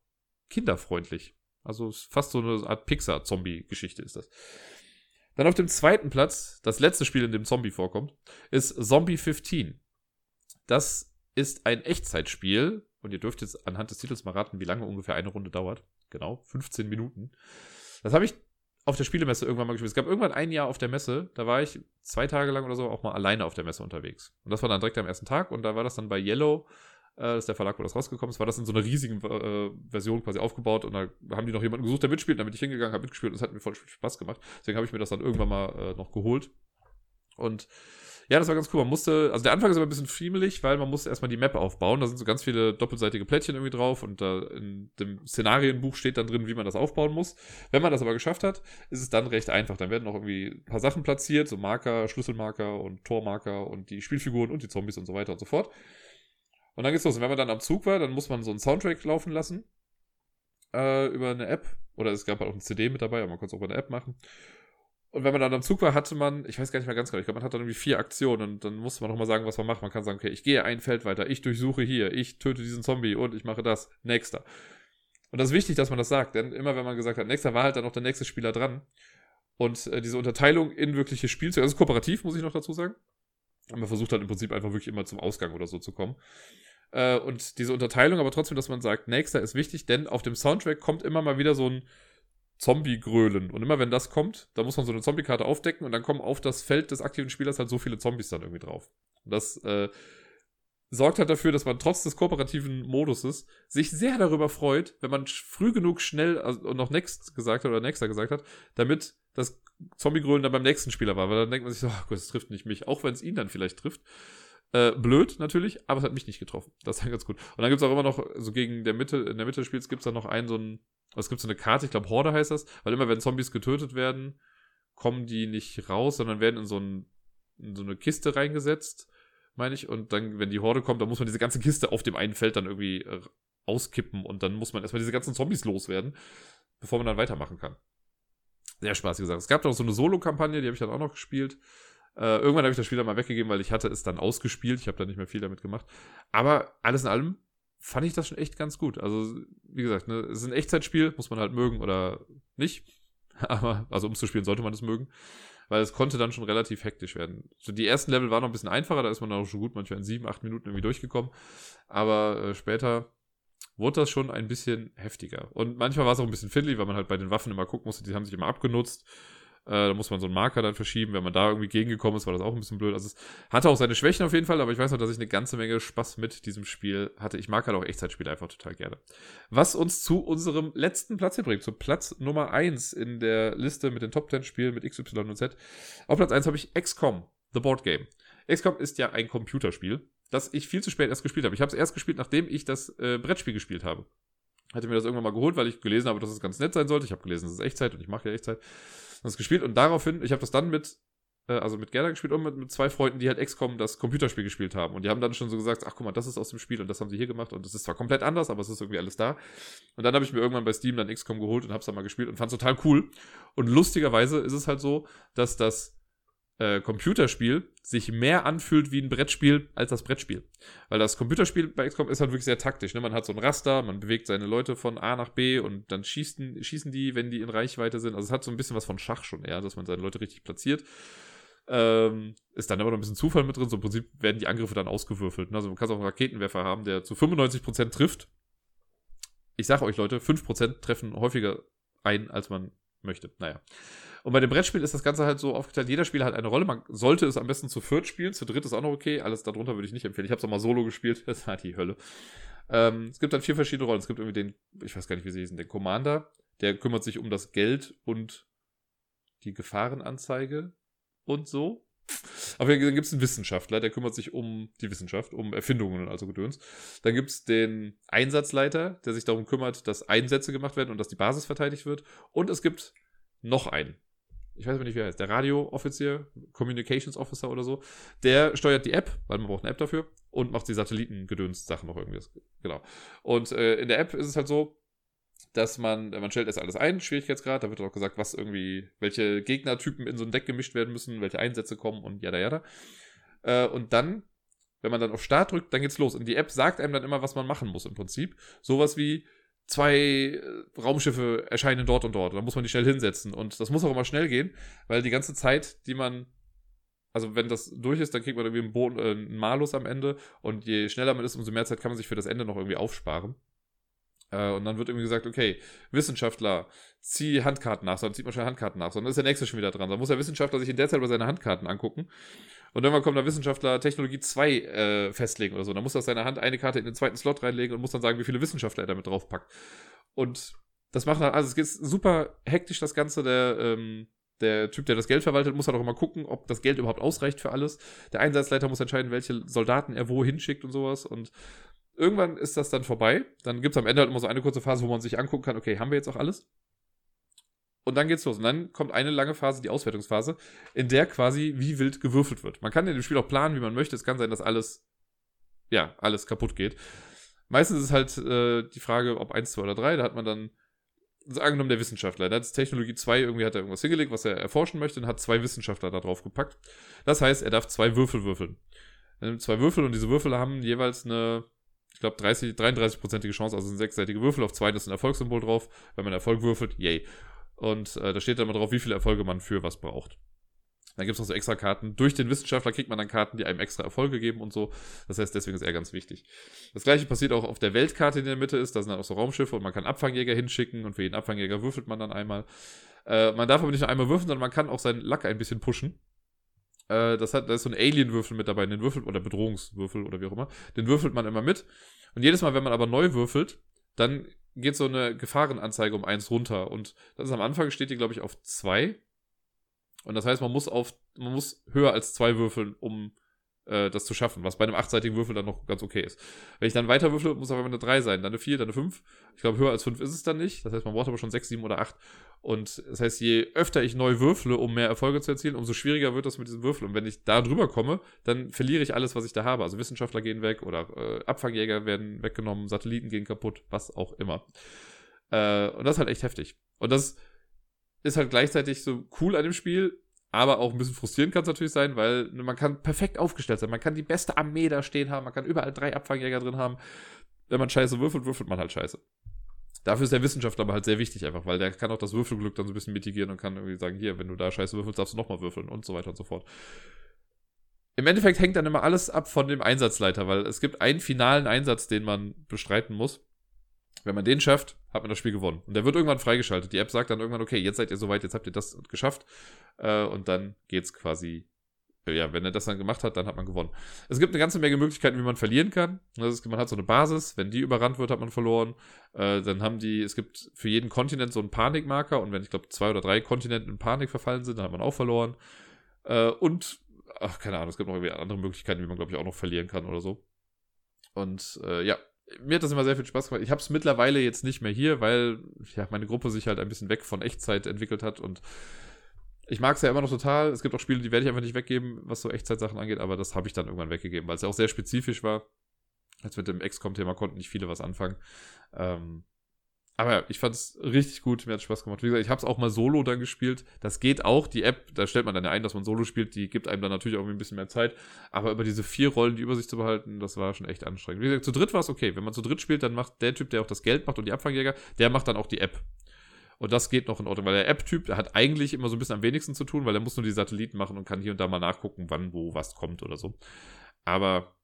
Speaker 1: kinderfreundlich. Also fast so eine Art Pixar-Zombie-Geschichte ist das. Dann auf dem zweiten Platz, das letzte Spiel, in dem Zombie vorkommt, ist Zombie 15. Das ist ein Echtzeitspiel. Und ihr dürft jetzt anhand des Titels mal raten, wie lange ungefähr eine Runde dauert. Genau, 15 Minuten. Das habe ich auf der Spielemesse irgendwann mal gespielt. Es gab irgendwann ein Jahr auf der Messe, da war ich zwei Tage lang oder so auch mal alleine auf der Messe unterwegs. Und das war dann direkt am ersten Tag und da war das dann bei Yellow, äh, das ist der Verlag, wo das rausgekommen ist, war das in so einer riesigen äh, Version quasi aufgebaut und da haben die noch jemanden gesucht, der mitspielt, damit ich hingegangen habe, mitgespielt und es hat mir voll Spaß gemacht. Deswegen habe ich mir das dann irgendwann mal äh, noch geholt. Und ja, das war ganz cool. Man musste, also der Anfang ist aber ein bisschen friemelig, weil man musste erstmal die Map aufbauen. Da sind so ganz viele doppelseitige Plättchen irgendwie drauf und da in dem Szenarienbuch steht dann drin, wie man das aufbauen muss. Wenn man das aber geschafft hat, ist es dann recht einfach. Dann werden noch irgendwie ein paar Sachen platziert, so Marker, Schlüsselmarker und Tormarker und die Spielfiguren und die Zombies und so weiter und so fort. Und dann geht's los. Und wenn man dann am Zug war, dann muss man so einen Soundtrack laufen lassen äh, über eine App. Oder es gab halt auch eine CD mit dabei, aber man konnte es auch über eine App machen. Und wenn man dann am Zug war, hatte man, ich weiß gar nicht mehr ganz genau, ich glaube, man hat dann irgendwie vier Aktionen und dann musste man nochmal sagen, was man macht. Man kann sagen, okay, ich gehe ein Feld weiter, ich durchsuche hier, ich töte diesen Zombie und ich mache das. Nächster. Und das ist wichtig, dass man das sagt, denn immer wenn man gesagt hat, nächster war halt dann noch der nächste Spieler dran. Und äh, diese Unterteilung in wirkliche Spielzüge, also kooperativ, muss ich noch dazu sagen. Und man versucht halt im Prinzip einfach wirklich immer zum Ausgang oder so zu kommen. Äh, und diese Unterteilung, aber trotzdem, dass man sagt, nächster ist wichtig, denn auf dem Soundtrack kommt immer mal wieder so ein Zombie-Grölen. Und immer wenn das kommt, da muss man so eine Zombie-Karte aufdecken und dann kommen auf das Feld des aktiven Spielers halt so viele Zombies dann irgendwie drauf. Und das äh, sorgt halt dafür, dass man trotz des kooperativen Moduses sich sehr darüber freut, wenn man früh genug schnell also, noch Next gesagt hat oder Nexter gesagt hat, damit das Zombie-Grölen dann beim nächsten Spieler war. Weil dann denkt man sich so, oh Gott, das trifft nicht mich, auch wenn es ihn dann vielleicht trifft. Äh, blöd natürlich, aber es hat mich nicht getroffen. Das dann ganz gut. Und dann gibt es auch immer noch, so gegen der Mitte, in der Mitte des Spiels gibt es dann noch einen so einen es gibt so eine Karte, ich glaube Horde heißt das, weil immer wenn Zombies getötet werden, kommen die nicht raus, sondern werden in so, ein, in so eine Kiste reingesetzt, meine ich. Und dann, wenn die Horde kommt, dann muss man diese ganze Kiste auf dem einen Feld dann irgendwie äh, auskippen und dann muss man erstmal diese ganzen Zombies loswerden, bevor man dann weitermachen kann. Sehr spaßig gesagt. Es gab noch so eine Solo-Kampagne, die habe ich dann auch noch gespielt. Äh, irgendwann habe ich das Spiel dann mal weggegeben, weil ich hatte es dann ausgespielt. Ich habe da nicht mehr viel damit gemacht. Aber alles in allem fand ich das schon echt ganz gut. Also, wie gesagt, ne, es ist ein Echtzeitspiel, muss man halt mögen oder nicht. [laughs] Aber, also um zu spielen, sollte man es mögen. Weil es konnte dann schon relativ hektisch werden. So, die ersten Level waren noch ein bisschen einfacher, da ist man auch schon gut, manchmal in sieben, acht Minuten irgendwie durchgekommen. Aber äh, später wurde das schon ein bisschen heftiger. Und manchmal war es auch ein bisschen fiddly, weil man halt bei den Waffen immer gucken musste, die haben sich immer abgenutzt. Äh, da muss man so einen Marker dann verschieben. Wenn man da irgendwie gegengekommen ist, war das auch ein bisschen blöd. Also es hatte auch seine Schwächen auf jeden Fall, aber ich weiß noch, dass ich eine ganze Menge Spaß mit diesem Spiel hatte. Ich mag halt auch Echtzeitspiele einfach total gerne. Was uns zu unserem letzten Platz hier bringt, zu Platz Nummer 1 in der Liste mit den Top 10 Spielen mit X, Y und Z. Auf Platz 1 habe ich XCOM, The Board Game. XCOM ist ja ein Computerspiel, das ich viel zu spät erst gespielt habe. Ich habe es erst gespielt, nachdem ich das äh, Brettspiel gespielt habe hatte mir das irgendwann mal geholt, weil ich gelesen habe, dass es ganz nett sein sollte. Ich habe gelesen, es ist Echtzeit und ich mache ja Echtzeit das gespielt und daraufhin, ich habe das dann mit, äh, also mit Gerda gespielt und mit, mit zwei Freunden, die halt XCOM das Computerspiel gespielt haben. Und die haben dann schon so gesagt, ach guck mal, das ist aus dem Spiel und das haben sie hier gemacht und das ist zwar komplett anders, aber es ist irgendwie alles da. Und dann habe ich mir irgendwann bei Steam dann XCOM geholt und habe es dann mal gespielt und fand es total cool. Und lustigerweise ist es halt so, dass das äh, Computerspiel sich mehr anfühlt wie ein Brettspiel als das Brettspiel. Weil das Computerspiel bei XCOM ist halt wirklich sehr taktisch. Ne? Man hat so ein Raster, man bewegt seine Leute von A nach B und dann schießen, schießen die, wenn die in Reichweite sind. Also es hat so ein bisschen was von Schach schon eher, dass man seine Leute richtig platziert. Ähm, ist dann aber noch ein bisschen Zufall mit drin. So im Prinzip werden die Angriffe dann ausgewürfelt. Ne? Also man kann auch einen Raketenwerfer haben, der zu 95% trifft. Ich sage euch Leute, 5% treffen häufiger ein, als man möchte. Naja. Und bei dem Brettspiel ist das Ganze halt so aufgeteilt, jeder Spieler hat eine Rolle. Man sollte es am besten zu viert spielen, zu dritt ist auch noch okay. Alles darunter würde ich nicht empfehlen. Ich habe es auch mal solo gespielt, [laughs] das war die Hölle. Ähm, es gibt dann vier verschiedene Rollen. Es gibt irgendwie den, ich weiß gar nicht, wie sie hießen, den Commander, der kümmert sich um das Geld und die Gefahrenanzeige und so. Aber dann gibt es einen Wissenschaftler, der kümmert sich um die Wissenschaft, um Erfindungen und also Gedöns. Dann gibt es den Einsatzleiter, der sich darum kümmert, dass Einsätze gemacht werden und dass die Basis verteidigt wird. Und es gibt noch einen ich weiß nicht, wie er heißt, der Radio-Offizier, Communications Officer oder so, der steuert die App, weil man braucht eine App dafür und macht die Satellitengedöns-Sachen noch irgendwie. Genau. Und äh, in der App ist es halt so, dass man, man stellt erst alles ein, Schwierigkeitsgrad, da wird auch gesagt, was irgendwie, welche Gegnertypen in so ein Deck gemischt werden müssen, welche Einsätze kommen und jada jada. Äh, und dann, wenn man dann auf Start drückt, dann geht's los. Und die App sagt einem dann immer, was man machen muss im Prinzip. Sowas wie, zwei äh, Raumschiffe erscheinen dort und dort. Da muss man die schnell hinsetzen. Und das muss auch immer schnell gehen, weil die ganze Zeit, die man also wenn das durch ist, dann kriegt man irgendwie einen, Boden, äh, einen Malus am Ende und je schneller man ist, umso mehr Zeit kann man sich für das Ende noch irgendwie aufsparen. Äh, und dann wird irgendwie gesagt, okay, Wissenschaftler, zieh Handkarten nach, sondern zieht man schnell Handkarten nach, sondern ist der nächste schon wieder dran. Dann muss der Wissenschaftler sich in der Zeit über seine Handkarten angucken. Und irgendwann kommt der Wissenschaftler Technologie 2 äh, festlegen oder so. Dann muss er aus seiner Hand eine Karte in den zweiten Slot reinlegen und muss dann sagen, wie viele Wissenschaftler er damit draufpackt. Und das macht dann, also es geht super hektisch, das Ganze. Der, ähm, der Typ, der das Geld verwaltet, muss halt auch immer gucken, ob das Geld überhaupt ausreicht für alles. Der Einsatzleiter muss entscheiden, welche Soldaten er wo hinschickt und sowas. Und irgendwann ist das dann vorbei. Dann gibt es am Ende halt immer so eine kurze Phase, wo man sich angucken kann, okay, haben wir jetzt auch alles? Und dann geht's los. Und dann kommt eine lange Phase, die Auswertungsphase, in der quasi wie wild gewürfelt wird. Man kann in dem Spiel auch planen, wie man möchte. Es kann sein, dass alles, ja, alles kaputt geht. Meistens ist halt äh, die Frage, ob 1, 2 oder 3. Da hat man dann, angenommen der Wissenschaftler, der hat Technologie 2, irgendwie hat er irgendwas hingelegt, was er erforschen möchte und hat zwei Wissenschaftler da drauf gepackt. Das heißt, er darf zwei Würfel würfeln. Er nimmt zwei Würfel und diese Würfel haben jeweils eine ich glaube, 30, 33-prozentige Chance, also ein sechsseitige Würfel auf zwei, ist ein Erfolgssymbol drauf. Wenn man Erfolg würfelt, yay. Und äh, da steht dann mal drauf, wie viele Erfolge man für was braucht. Dann gibt es noch so extra Karten. Durch den Wissenschaftler kriegt man dann Karten, die einem extra Erfolge geben und so. Das heißt, deswegen ist er ganz wichtig. Das gleiche passiert auch auf der Weltkarte, die in der Mitte ist. Da sind dann auch so Raumschiffe und man kann Abfangjäger hinschicken und für jeden Abfangjäger würfelt man dann einmal. Äh, man darf aber nicht nur einmal würfeln, sondern man kann auch seinen Lack ein bisschen pushen. Äh, das hat, da ist so ein Alien-Würfel mit dabei, den Würfel, oder Bedrohungswürfel oder wie auch immer. Den würfelt man immer mit. Und jedes Mal, wenn man aber neu würfelt, dann geht so eine Gefahrenanzeige um eins runter. Und das ist am Anfang steht die, glaube ich, auf zwei. Und das heißt, man muss auf, man muss höher als zwei würfeln, um äh, das zu schaffen, was bei einem achtseitigen Würfel dann noch ganz okay ist. Wenn ich dann weiter würfle, muss aber eine 3 sein, dann eine 4, dann eine 5. Ich glaube, höher als 5 ist es dann nicht. Das heißt, man braucht aber schon 6, 7 oder 8. Und das heißt, je öfter ich neu würfle, um mehr Erfolge zu erzielen, umso schwieriger wird das mit diesen Würfeln. Und wenn ich da drüber komme, dann verliere ich alles, was ich da habe. Also Wissenschaftler gehen weg oder äh, Abfangjäger werden weggenommen, Satelliten gehen kaputt, was auch immer. Äh, und das ist halt echt heftig. Und das ist halt gleichzeitig so cool an dem Spiel, aber auch ein bisschen frustrierend kann es natürlich sein, weil man kann perfekt aufgestellt sein. Man kann die beste Armee da stehen haben, man kann überall drei Abfangjäger drin haben. Wenn man scheiße würfelt, würfelt man halt scheiße. Dafür ist der Wissenschaftler aber halt sehr wichtig einfach, weil der kann auch das Würfelglück dann so ein bisschen mitigieren und kann irgendwie sagen, hier, wenn du da scheiße würfelst, darfst du nochmal würfeln und so weiter und so fort. Im Endeffekt hängt dann immer alles ab von dem Einsatzleiter, weil es gibt einen finalen Einsatz, den man bestreiten muss. Wenn man den schafft, hat man das Spiel gewonnen. Und der wird irgendwann freigeschaltet. Die App sagt dann irgendwann, okay, jetzt seid ihr soweit, jetzt habt ihr das geschafft. Äh, und dann geht's quasi ja, wenn er das dann gemacht hat, dann hat man gewonnen. Es gibt eine ganze Menge Möglichkeiten, wie man verlieren kann. Ist, man hat so eine Basis, wenn die überrannt wird, hat man verloren. Äh, dann haben die, es gibt für jeden Kontinent so einen Panikmarker und wenn ich glaube zwei oder drei Kontinenten in Panik verfallen sind, dann hat man auch verloren. Äh, und, ach, keine Ahnung, es gibt noch irgendwie andere Möglichkeiten, wie man glaube ich auch noch verlieren kann oder so. Und äh, ja, mir hat das immer sehr viel Spaß gemacht. Ich habe es mittlerweile jetzt nicht mehr hier, weil ja, meine Gruppe sich halt ein bisschen weg von Echtzeit entwickelt hat und ich mag es ja immer noch total. Es gibt auch Spiele, die werde ich einfach nicht weggeben, was so Echtzeitsachen angeht, aber das habe ich dann irgendwann weggegeben, weil es ja auch sehr spezifisch war. Jetzt mit dem XCOM-Thema konnten nicht viele was anfangen. Ähm, aber ja, ich fand es richtig gut, mir hat Spaß gemacht. Wie gesagt, ich habe es auch mal solo dann gespielt. Das geht auch. Die App, da stellt man dann ein, dass man solo spielt, die gibt einem dann natürlich auch ein bisschen mehr Zeit. Aber über diese vier Rollen die Übersicht zu behalten, das war schon echt anstrengend. Wie gesagt, zu dritt war es okay. Wenn man zu dritt spielt, dann macht der Typ, der auch das Geld macht und die Abfangjäger, der macht dann auch die App. Und das geht noch in Ordnung, weil der App-Typ hat eigentlich immer so ein bisschen am wenigsten zu tun, weil er muss nur die Satelliten machen und kann hier und da mal nachgucken, wann, wo, was kommt oder so. Aber,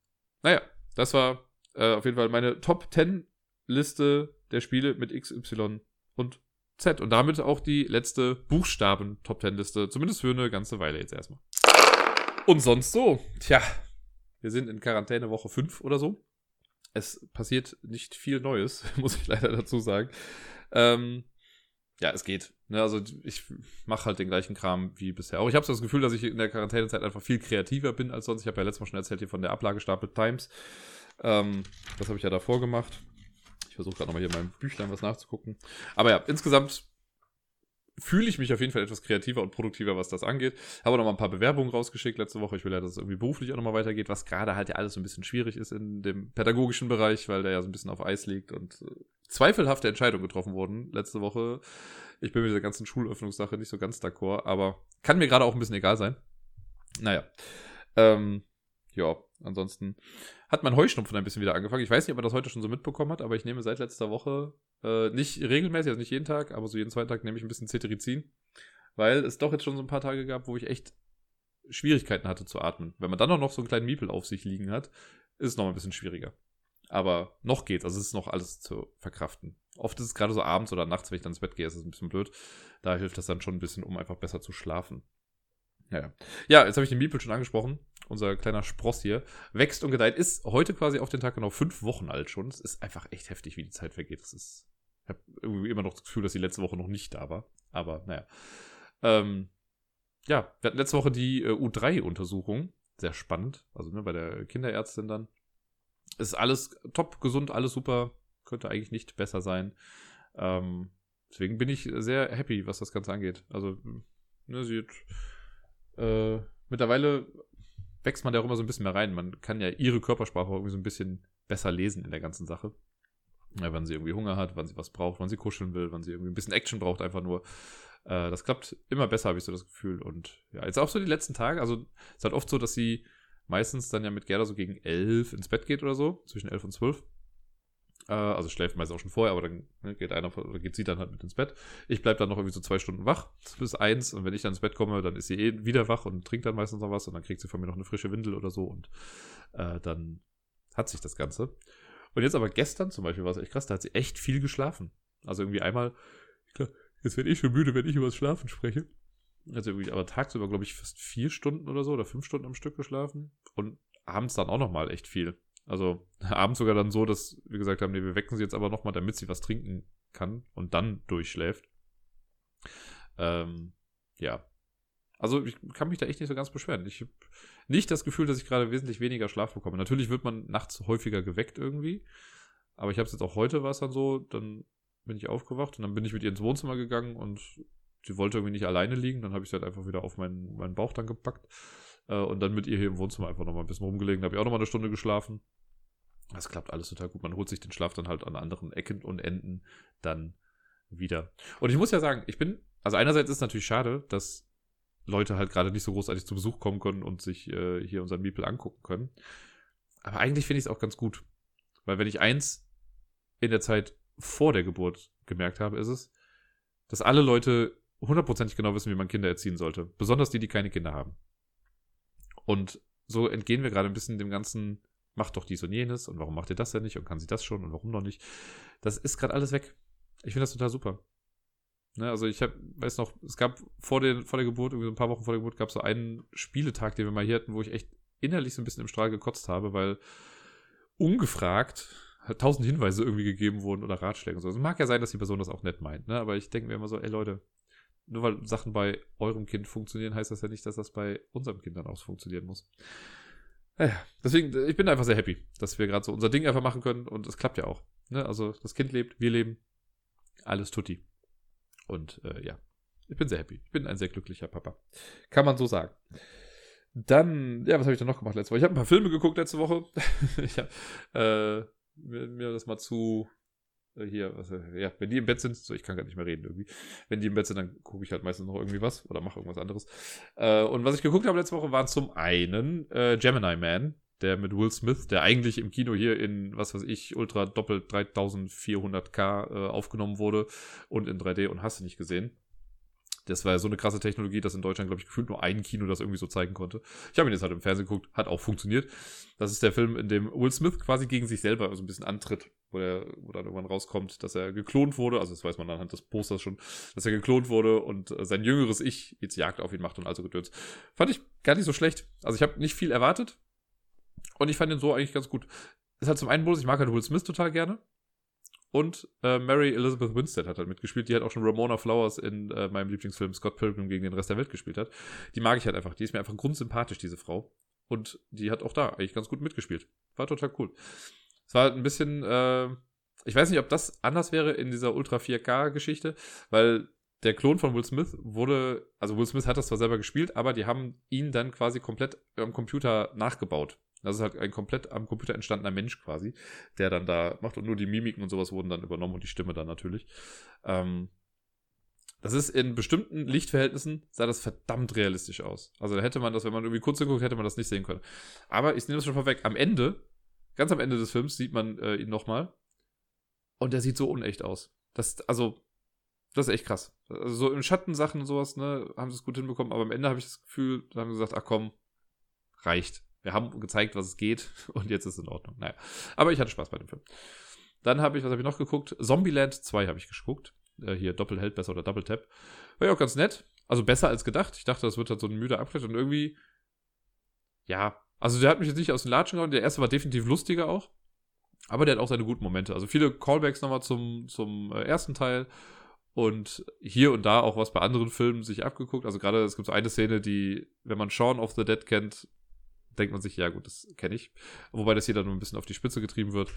Speaker 1: naja, das war äh, auf jeden Fall meine Top 10 Liste der Spiele mit X, Y und Z. Und damit auch die letzte Buchstaben-Top 10 Liste, zumindest für eine ganze Weile jetzt erstmal. Und sonst so, tja, wir sind in Quarantäne Woche 5 oder so. Es passiert nicht viel Neues, [laughs] muss ich leider dazu sagen. Ähm, ja, es geht. Ne, also ich mache halt den gleichen Kram wie bisher. Auch ich habe so das Gefühl, dass ich in der Quarantänezeit einfach viel kreativer bin als sonst. Ich habe ja letztes Mal schon erzählt hier von der Ablagestapel Times. Ähm, das habe ich ja davor gemacht. Versuche gerade nochmal hier in meinem Büchlein was nachzugucken. Aber ja, insgesamt fühle ich mich auf jeden Fall etwas kreativer und produktiver, was das angeht. Habe noch mal ein paar Bewerbungen rausgeschickt letzte Woche. Ich will ja, dass es irgendwie beruflich auch nochmal weitergeht, was gerade halt ja alles so ein bisschen schwierig ist in dem pädagogischen Bereich, weil der ja so ein bisschen auf Eis liegt und äh, zweifelhafte Entscheidungen getroffen wurden letzte Woche. Ich bin mit der ganzen Schulöffnungssache nicht so ganz d'accord, aber kann mir gerade auch ein bisschen egal sein. Naja. Ähm, ja, ansonsten hat mein Heuschnupfen ein bisschen wieder angefangen. Ich weiß nicht, ob er das heute schon so mitbekommen hat, aber ich nehme seit letzter Woche äh, nicht regelmäßig, also nicht jeden Tag, aber so jeden zweiten Tag nehme ich ein bisschen Cetirizin, weil es doch jetzt schon so ein paar Tage gab, wo ich echt Schwierigkeiten hatte zu atmen. Wenn man dann auch noch so einen kleinen Miepel auf sich liegen hat, ist es noch ein bisschen schwieriger. Aber noch geht's, also es ist noch alles zu verkraften. Oft ist es gerade so abends oder nachts, wenn ich dann ins Bett gehe, ist es ein bisschen blöd. Da hilft das dann schon ein bisschen, um einfach besser zu schlafen. Ja, ja. jetzt habe ich den Miepel schon angesprochen. Unser kleiner Spross hier wächst und gedeiht. Ist heute quasi auf den Tag genau fünf Wochen alt schon. Es ist einfach echt heftig, wie die Zeit vergeht. Das ist, ich habe irgendwie immer noch das Gefühl, dass die letzte Woche noch nicht da war. Aber naja. Ähm, ja, wir hatten letzte Woche die äh, U3-Untersuchung. Sehr spannend. Also ne, bei der Kinderärztin dann. Ist alles top, gesund, alles super. Könnte eigentlich nicht besser sein. Ähm, deswegen bin ich sehr happy, was das Ganze angeht. Also, ne, sie hat, äh, mittlerweile wächst man da auch immer so ein bisschen mehr rein. Man kann ja ihre Körpersprache irgendwie so ein bisschen besser lesen in der ganzen Sache. Ja, wann sie irgendwie Hunger hat, wann sie was braucht, wann sie kuscheln will, wann sie irgendwie ein bisschen Action braucht, einfach nur. Äh, das klappt immer besser, habe ich so das Gefühl. Und ja, jetzt auch so die letzten Tage. Also, es ist halt oft so, dass sie meistens dann ja mit Gerda so gegen elf ins Bett geht oder so, zwischen elf und zwölf. Äh, also schläft meistens auch schon vorher, aber dann ne, geht einer oder geht sie dann halt mit ins Bett. Ich bleibe dann noch irgendwie so zwei Stunden wach bis eins und wenn ich dann ins Bett komme, dann ist sie eh wieder wach und trinkt dann meistens noch was und dann kriegt sie von mir noch eine frische Windel oder so und äh, dann hat sich das Ganze. Und jetzt aber gestern zum Beispiel war es echt krass, da hat sie echt viel geschlafen. Also irgendwie einmal, klar, jetzt werde ich schon müde, wenn ich über das Schlafen spreche. Also irgendwie, aber tagsüber, glaube ich, fast vier Stunden oder so oder fünf Stunden am Stück geschlafen und abends dann auch nochmal echt viel. Also [laughs] abends sogar dann so, dass wir gesagt haben, nee, wir wecken sie jetzt aber nochmal, damit sie was trinken kann und dann durchschläft. Ähm, ja. Also ich kann mich da echt nicht so ganz beschweren. Ich habe nicht das Gefühl, dass ich gerade wesentlich weniger Schlaf bekomme. Natürlich wird man nachts häufiger geweckt irgendwie. Aber ich habe es jetzt auch heute war es dann so, dann bin ich aufgewacht und dann bin ich mit ihr ins Wohnzimmer gegangen und sie wollte irgendwie nicht alleine liegen. Dann habe ich sie halt einfach wieder auf meinen, meinen Bauch dann gepackt äh, und dann mit ihr hier im Wohnzimmer einfach nochmal ein bisschen rumgelegen. Da habe ich auch nochmal eine Stunde geschlafen. Das klappt alles total gut. Man holt sich den Schlaf dann halt an anderen Ecken und Enden dann wieder. Und ich muss ja sagen, ich bin, also einerseits ist es natürlich schade, dass Leute halt gerade nicht so großartig zu Besuch kommen können und sich äh, hier unseren Miepel angucken können. Aber eigentlich finde ich es auch ganz gut. Weil wenn ich eins in der Zeit vor der Geburt gemerkt habe, ist es, dass alle Leute hundertprozentig genau wissen, wie man Kinder erziehen sollte. Besonders die, die keine Kinder haben. Und so entgehen wir gerade ein bisschen dem ganzen, macht doch dies und jenes und warum macht ihr das denn nicht und kann sie das schon und warum noch nicht. Das ist gerade alles weg. Ich finde das total super. Ne, also ich hab, weiß noch, es gab vor, den, vor der Geburt, irgendwie so ein paar Wochen vor der Geburt, gab es so einen Spieletag, den wir mal hier hatten, wo ich echt innerlich so ein bisschen im Strahl gekotzt habe, weil ungefragt tausend Hinweise irgendwie gegeben wurden oder Ratschläge und so. Es mag ja sein, dass die Person das auch nett meint, ne? aber ich denke mir immer so, ey Leute, nur weil Sachen bei eurem Kind funktionieren, heißt das ja nicht, dass das bei unserem Kind dann auch funktionieren muss. Naja, deswegen, ich bin einfach sehr happy, dass wir gerade so unser Ding einfach machen können und es klappt ja auch. Ne? Also das Kind lebt, wir leben, alles tutti. Und äh, ja, ich bin sehr happy. Ich bin ein sehr glücklicher Papa. Kann man so sagen. Dann, ja, was habe ich denn noch gemacht letzte Woche? Ich habe ein paar Filme geguckt letzte Woche. [laughs] ich habe äh, mir, mir das mal zu hier, was, äh, ja, wenn die im Bett sind, so ich kann gar nicht mehr reden irgendwie. Wenn die im Bett sind, dann gucke ich halt meistens noch irgendwie was oder mache irgendwas anderes. Äh, und was ich geguckt habe letzte Woche waren zum einen äh, Gemini Man, der mit Will Smith, der eigentlich im Kino hier in, was weiß ich, Ultra doppelt 3400k äh, aufgenommen wurde und in 3D und hast du nicht gesehen. Das war ja so eine krasse Technologie, dass in Deutschland, glaube ich, gefühlt nur ein Kino das irgendwie so zeigen konnte. Ich habe ihn jetzt halt im Fernsehen geguckt, hat auch funktioniert. Das ist der Film, in dem Will Smith quasi gegen sich selber so ein bisschen antritt, wo, er, wo dann irgendwann rauskommt, dass er geklont wurde. Also das weiß man anhand des Posters schon, dass er geklont wurde und äh, sein jüngeres Ich jetzt Jagd auf ihn macht und also gedöns. Fand ich gar nicht so schlecht. Also ich habe nicht viel erwartet und ich fand ihn so eigentlich ganz gut. Ist halt zum einen bloß, ich mag halt Will Smith total gerne. Und äh, Mary Elizabeth Winstead hat halt mitgespielt. Die hat auch schon Ramona Flowers in äh, meinem Lieblingsfilm Scott Pilgrim gegen den Rest der Welt gespielt hat. Die mag ich halt einfach. Die ist mir einfach grundsympathisch, diese Frau. Und die hat auch da eigentlich ganz gut mitgespielt. War total cool. Es war halt ein bisschen, äh, ich weiß nicht, ob das anders wäre in dieser Ultra 4K-Geschichte, weil der Klon von Will Smith wurde, also Will Smith hat das zwar selber gespielt, aber die haben ihn dann quasi komplett am Computer nachgebaut. Das ist halt ein komplett am Computer entstandener Mensch quasi, der dann da macht und nur die Mimiken und sowas wurden dann übernommen und die Stimme dann natürlich. Ähm, das ist in bestimmten Lichtverhältnissen, sah das verdammt realistisch aus. Also da hätte man das, wenn man irgendwie kurz hinguckt, hätte man das nicht sehen können. Aber ich nehme das schon vorweg, am Ende, ganz am Ende des Films, sieht man äh, ihn nochmal. Und der sieht so unecht aus. Das, also, das ist echt krass. Also so in Schattensachen und sowas, ne, haben sie es gut hinbekommen, aber am Ende habe ich das Gefühl, da haben sie gesagt, ach komm, reicht. Wir haben gezeigt, was es geht [laughs] und jetzt ist es in Ordnung. Naja, aber ich hatte Spaß bei dem Film. Dann habe ich, was habe ich noch geguckt? Zombieland 2 habe ich geguckt. Äh, hier Doppelheld besser oder Double Tap. War ja auch ganz nett. Also besser als gedacht. Ich dachte, das wird halt so ein müder Abklatsch und irgendwie, ja, also der hat mich jetzt nicht aus den Latschen gehauen. Der erste war definitiv lustiger auch. Aber der hat auch seine guten Momente. Also viele Callbacks nochmal zum, zum äh, ersten Teil. Und hier und da auch was bei anderen Filmen sich abgeguckt. Also gerade, es gibt so eine Szene, die, wenn man Shaun of the Dead kennt, denkt man sich, ja gut, das kenne ich. Wobei das hier dann nur ein bisschen auf die Spitze getrieben wird.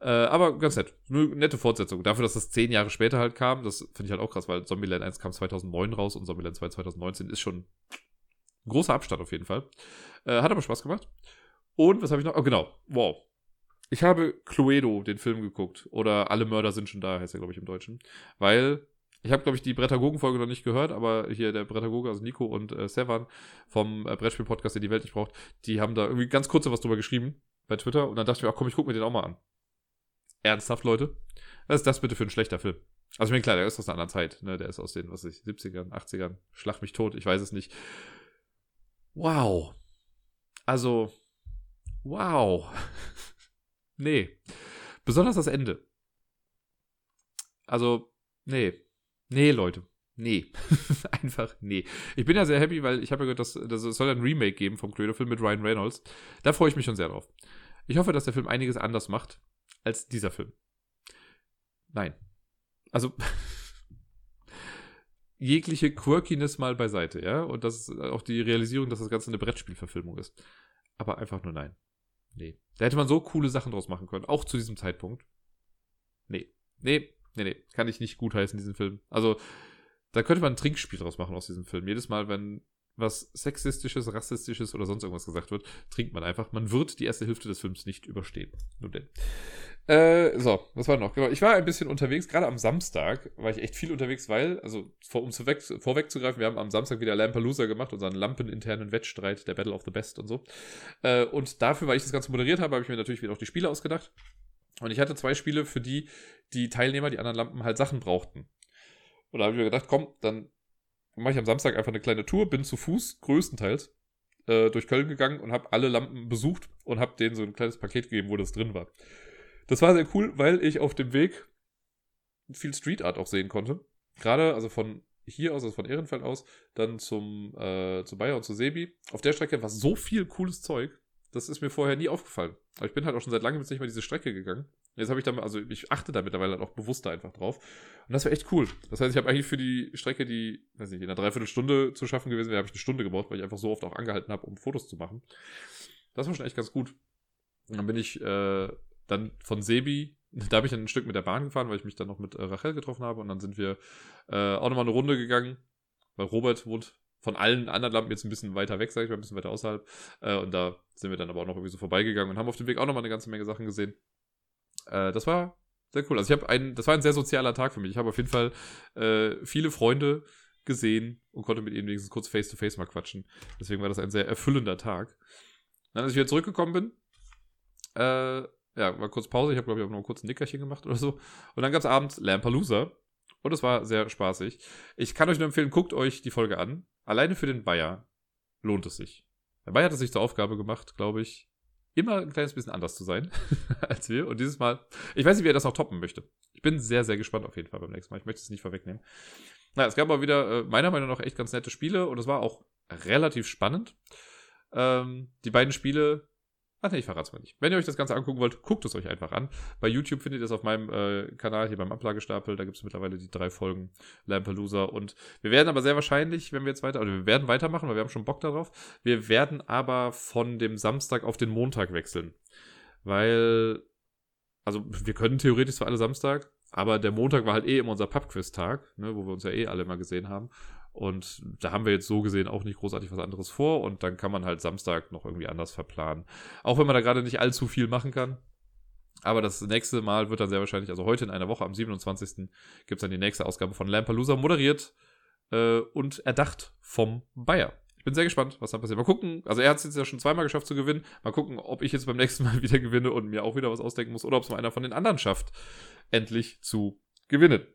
Speaker 1: Äh, aber ganz nett. Eine nette Fortsetzung. Dafür, dass das zehn Jahre später halt kam, das finde ich halt auch krass, weil Zombieland 1 kam 2009 raus und Zombieland 2 2019 ist schon ein großer Abstand auf jeden Fall. Äh, hat aber Spaß gemacht. Und was habe ich noch? Oh, genau. Wow. Ich habe Cluedo, den Film, geguckt. Oder Alle Mörder sind schon da, heißt er, glaube ich, im Deutschen. Weil ich habe, glaube ich, die Brettagogen-Folge noch nicht gehört, aber hier der Brettagoge, also Nico und äh, Sevan vom äh, Brettspiel-Podcast, der die Welt nicht braucht, die haben da irgendwie ganz kurz was drüber geschrieben bei Twitter und dann dachte ich mir, ach komm, ich gucke mir den auch mal an. Ernsthaft, Leute? Was ist das bitte für ein schlechter Film? Also ich meine, klar, der ist aus einer anderen Zeit, ne? Der ist aus den, was weiß ich, 70ern, 80ern, schlag mich tot, ich weiß es nicht. Wow. Also, wow. [laughs] nee. Besonders das Ende. Also, nee. Nee, Leute. Nee. [laughs] Einfach nee. Ich bin ja sehr happy, weil ich habe ja gehört, dass, dass es soll ein Remake geben vom Creator-Film mit Ryan Reynolds. Da freue ich mich schon sehr drauf. Ich hoffe, dass der Film einiges anders macht als dieser Film. Nein. Also [laughs] jegliche Quirkiness mal beiseite, ja? Und das ist auch die Realisierung, dass das Ganze eine Brettspielverfilmung ist. Aber einfach nur nein. Nee. Da hätte man so coole Sachen draus machen können, auch zu diesem Zeitpunkt. Nee. Nee, Nee, nee, kann ich nicht gutheißen, diesen Film. Also, da könnte man ein Trinkspiel draus machen aus diesem Film. Jedes Mal, wenn was sexistisches, rassistisches oder sonst irgendwas gesagt wird, trinkt man einfach. Man wird die erste Hälfte des Films nicht überstehen. Nun denn. Äh, so, was war noch? Genau, ich war ein bisschen unterwegs, gerade am Samstag war ich echt viel unterwegs, weil, also vor, um zu weg, vorwegzugreifen, wir haben am Samstag wieder Lampalooza gemacht, unseren lampeninternen Wettstreit, der Battle of the Best und so. Äh, und dafür, weil ich das Ganze moderiert habe, habe ich mir natürlich wieder auch die Spiele ausgedacht. Und ich hatte zwei Spiele, für die die Teilnehmer, die anderen Lampen, halt Sachen brauchten. Und da habe ich mir gedacht, komm, dann mache ich am Samstag einfach eine kleine Tour, bin zu Fuß, größtenteils, äh, durch Köln gegangen und habe alle Lampen besucht und habe denen so ein kleines Paket gegeben, wo das drin war. Das war sehr cool, weil ich auf dem Weg viel Street Art auch sehen konnte. Gerade, also von hier aus, also von Ehrenfeld aus, dann zum, äh, zu Bayer und zu Sebi. Auf der Strecke war so viel cooles Zeug. Das ist mir vorher nie aufgefallen. Aber ich bin halt auch schon seit langem jetzt nicht mehr diese Strecke gegangen. Jetzt habe ich da, also ich achte da mittlerweile halt auch bewusster einfach drauf. Und das war echt cool. Das heißt, ich habe eigentlich für die Strecke, die, weiß nicht, in einer Dreiviertelstunde zu schaffen gewesen wäre, habe ich eine Stunde gebraucht, weil ich einfach so oft auch angehalten habe, um Fotos zu machen. Das war schon echt ganz gut. Und dann bin ich äh, dann von Sebi, [laughs] da habe ich dann ein Stück mit der Bahn gefahren, weil ich mich dann noch mit äh, Rachel getroffen habe. Und dann sind wir äh, auch nochmal eine Runde gegangen, weil Robert wohnt von allen anderen Lampen jetzt ein bisschen weiter weg, sage ich mal, ein bisschen weiter außerhalb. Äh, und da sind wir dann aber auch noch irgendwie so vorbeigegangen und haben auf dem Weg auch nochmal eine ganze Menge Sachen gesehen. Äh, das war sehr cool. Also ich habe einen, das war ein sehr sozialer Tag für mich. Ich habe auf jeden Fall äh, viele Freunde gesehen und konnte mit ihnen wenigstens kurz face to face mal quatschen. Deswegen war das ein sehr erfüllender Tag. Dann, als ich wieder zurückgekommen bin, äh, ja, war kurz Pause. Ich habe, glaube ich, auch noch kurz ein Nickerchen gemacht oder so. Und dann gab es abends Lampalooza. Und es war sehr spaßig. Ich kann euch nur empfehlen, guckt euch die Folge an. Alleine für den Bayer lohnt es sich. Der Bayer hat es sich zur Aufgabe gemacht, glaube ich, immer ein kleines bisschen anders zu sein [laughs] als wir. Und dieses Mal, ich weiß nicht, wie er das noch toppen möchte. Ich bin sehr, sehr gespannt auf jeden Fall beim nächsten Mal. Ich möchte es nicht vorwegnehmen. Na, es gab aber wieder, äh, meiner Meinung nach, echt ganz nette Spiele und es war auch relativ spannend. Ähm, die beiden Spiele Ach nee, ich verrate es mal nicht. Wenn ihr euch das Ganze angucken wollt, guckt es euch einfach an. Bei YouTube findet ihr es auf meinem äh, Kanal hier beim Ablagestapel. Da gibt es mittlerweile die drei Folgen Lampalooza. Und wir werden aber sehr wahrscheinlich, wenn wir jetzt weiter, oder wir werden weitermachen, weil wir haben schon Bock darauf. Wir werden aber von dem Samstag auf den Montag wechseln. Weil, also wir können theoretisch zwar alle Samstag, Aber der Montag war halt eh immer unser Pubquiz-Tag, ne, wo wir uns ja eh alle mal gesehen haben. Und da haben wir jetzt so gesehen auch nicht großartig was anderes vor. Und dann kann man halt Samstag noch irgendwie anders verplanen. Auch wenn man da gerade nicht allzu viel machen kann. Aber das nächste Mal wird dann sehr wahrscheinlich, also heute in einer Woche, am 27. gibt es dann die nächste Ausgabe von Lampalooza, moderiert äh, und erdacht vom Bayer. Ich bin sehr gespannt, was da passiert. Mal gucken, also er hat es jetzt ja schon zweimal geschafft zu gewinnen. Mal gucken, ob ich jetzt beim nächsten Mal [laughs] wieder gewinne und mir auch wieder was ausdenken muss oder ob es mal einer von den anderen schafft, endlich zu gewinnen.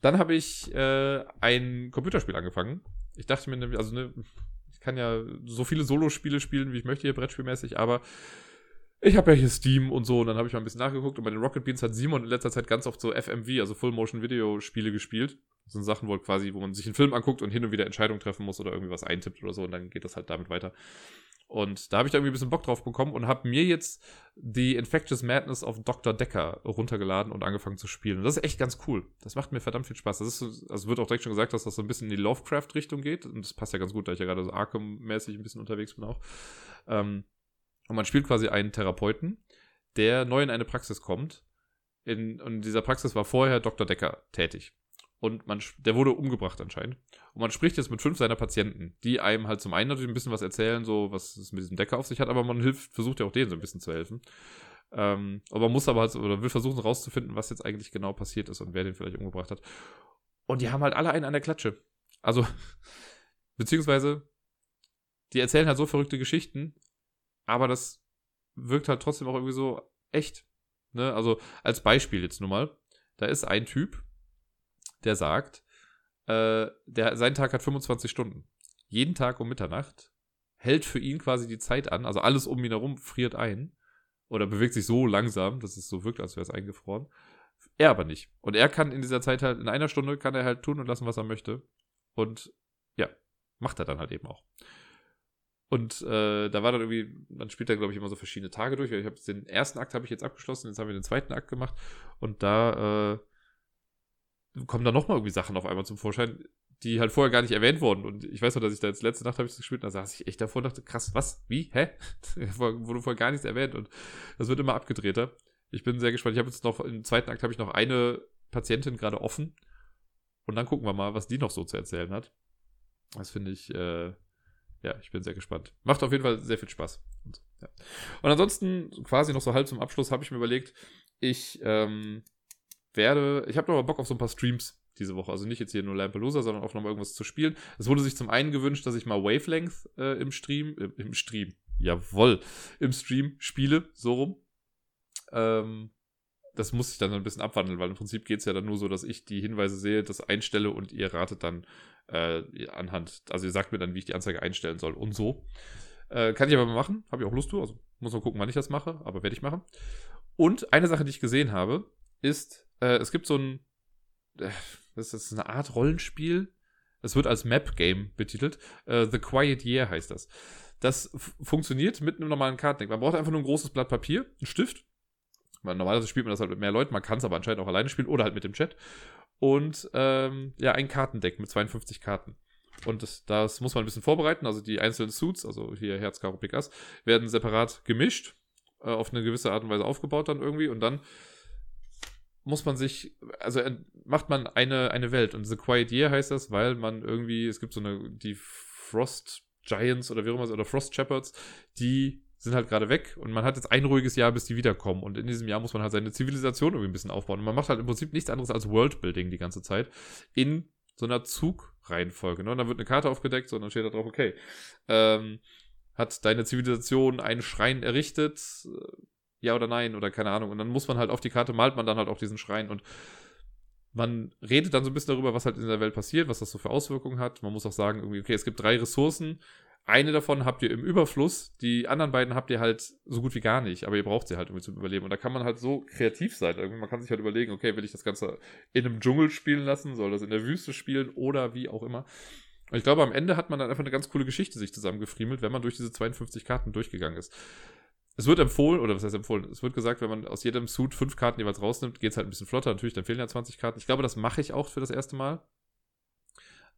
Speaker 1: Dann habe ich äh, ein Computerspiel angefangen. Ich dachte mir nämlich, also ne, ich kann ja so viele Solo-Spiele spielen, wie ich möchte hier brettspielmäßig, aber ich habe ja hier Steam und so und dann habe ich mal ein bisschen nachgeguckt und bei den Rocket Beans hat Simon in letzter Zeit ganz oft so FMV, also Full Motion Video Spiele gespielt. Sind Sachen, wo quasi, wo man sich einen Film anguckt und hin und wieder Entscheidungen treffen muss oder irgendwie was eintippt oder so und dann geht das halt damit weiter. Und da habe ich da irgendwie ein bisschen Bock drauf bekommen und habe mir jetzt die Infectious Madness of Dr. Decker runtergeladen und angefangen zu spielen. Und das ist echt ganz cool. Das macht mir verdammt viel Spaß. Das ist, also wird auch direkt schon gesagt, dass das so ein bisschen in die Lovecraft-Richtung geht. Und das passt ja ganz gut, da ich ja gerade so Arkham-mäßig ein bisschen unterwegs bin auch. Ähm, und man spielt quasi einen Therapeuten, der neu in eine Praxis kommt. In, und in dieser Praxis war vorher Dr. Decker tätig. Und man, der wurde umgebracht anscheinend. Und man spricht jetzt mit fünf seiner Patienten, die einem halt zum einen natürlich ein bisschen was erzählen, so was es mit diesem Decker auf sich hat, aber man hilft, versucht ja auch denen so ein bisschen zu helfen. Ähm, aber man muss aber halt, oder will versuchen rauszufinden, was jetzt eigentlich genau passiert ist und wer den vielleicht umgebracht hat. Und die haben halt alle einen an der Klatsche. Also, [laughs] beziehungsweise, die erzählen halt so verrückte Geschichten, aber das wirkt halt trotzdem auch irgendwie so echt. Ne? Also als Beispiel jetzt nur mal, da ist ein Typ, der sagt, äh, der, sein Tag hat 25 Stunden. Jeden Tag um Mitternacht hält für ihn quasi die Zeit an, also alles um ihn herum friert ein oder bewegt sich so langsam, dass es so wirkt, als wäre es eingefroren. Er aber nicht. Und er kann in dieser Zeit halt, in einer Stunde kann er halt tun und lassen, was er möchte. Und ja, macht er dann halt eben auch. Und äh, da war dann irgendwie, man spielt da, glaube ich, immer so verschiedene Tage durch. Ich habe den ersten Akt habe ich jetzt abgeschlossen, jetzt haben wir den zweiten Akt gemacht. Und da äh, kommen dann nochmal irgendwie Sachen auf einmal zum Vorschein, die halt vorher gar nicht erwähnt wurden. Und ich weiß noch, dass ich da jetzt letzte Nacht habe ich das gespielt, und da saß ich echt davor und dachte, krass, was? Wie? Hä? [laughs] Wurde vorher gar nichts erwähnt. Und das wird immer abgedrehter. Ich bin sehr gespannt. Ich habe jetzt noch, im zweiten Akt habe ich noch eine Patientin gerade offen. Und dann gucken wir mal, was die noch so zu erzählen hat. Das finde ich, äh, ja, ich bin sehr gespannt. Macht auf jeden Fall sehr viel Spaß. Und, ja. und ansonsten, quasi noch so halb zum Abschluss, habe ich mir überlegt, ich ähm, werde, ich habe noch mal Bock auf so ein paar Streams diese Woche. Also nicht jetzt hier nur Lampalooza, sondern auch noch mal irgendwas zu spielen. Es wurde sich zum einen gewünscht, dass ich mal Wavelength äh, im Stream, äh, im Stream, jawoll, im Stream spiele, so rum. Ähm, das muss ich dann ein bisschen abwandeln, weil im Prinzip geht es ja dann nur so, dass ich die Hinweise sehe, das einstelle und ihr ratet dann äh, anhand, also ihr sagt mir dann, wie ich die Anzeige einstellen soll und so. Äh, kann ich aber mal machen, habe ich auch Lust zu, also muss mal gucken, wann ich das mache, aber werde ich machen. Und eine Sache, die ich gesehen habe, ist, äh, es gibt so ein, äh, das ist eine Art Rollenspiel, es wird als Map-Game betitelt, äh, The Quiet Year heißt das. Das funktioniert mit einem normalen Kartendeck. Man braucht einfach nur ein großes Blatt Papier, einen Stift, normalerweise spielt man das halt mit mehr Leuten, man kann es aber anscheinend auch alleine spielen oder halt mit dem Chat und ähm, ja, ein Kartendeck mit 52 Karten. Und das, das, muss man ein bisschen vorbereiten. Also die einzelnen Suits, also hier Herz, Karo, Pikas, werden separat gemischt, äh, auf eine gewisse Art und Weise aufgebaut dann irgendwie. Und dann muss man sich, also macht man eine, eine Welt. Und The Quiet Year heißt das, weil man irgendwie, es gibt so eine, die Frost Giants oder wie auch immer, oder Frost Shepherds, die sind halt gerade weg und man hat jetzt ein ruhiges Jahr, bis die wiederkommen. Und in diesem Jahr muss man halt seine Zivilisation irgendwie ein bisschen aufbauen. Und man macht halt im Prinzip nichts anderes als Worldbuilding die ganze Zeit in so einer Zugreihenfolge. Ne? Und dann wird eine Karte aufgedeckt und dann steht da drauf, okay, ähm, hat deine Zivilisation einen Schrein errichtet? Ja oder nein? Oder keine Ahnung. Und dann muss man halt auf die Karte, malt man dann halt auch diesen Schrein und man redet dann so ein bisschen darüber, was halt in der Welt passiert, was das so für Auswirkungen hat. Man muss auch sagen, irgendwie, okay, es gibt drei Ressourcen, eine davon habt ihr im Überfluss, die anderen beiden habt ihr halt so gut wie gar nicht, aber ihr braucht sie halt irgendwie zum Überleben. Und da kann man halt so kreativ sein. Irgendwie, man kann sich halt überlegen, okay, will ich das Ganze in einem Dschungel spielen lassen, soll das in der Wüste spielen oder wie auch immer. Und ich glaube, am Ende hat man dann einfach eine ganz coole Geschichte sich zusammengefriemelt, wenn man durch diese 52 Karten durchgegangen ist. Es wird empfohlen, oder was heißt empfohlen? Es wird gesagt, wenn man aus jedem Suit fünf Karten jeweils rausnimmt, geht es halt ein bisschen flotter. Natürlich, dann fehlen ja 20 Karten. Ich glaube, das mache ich auch für das erste Mal.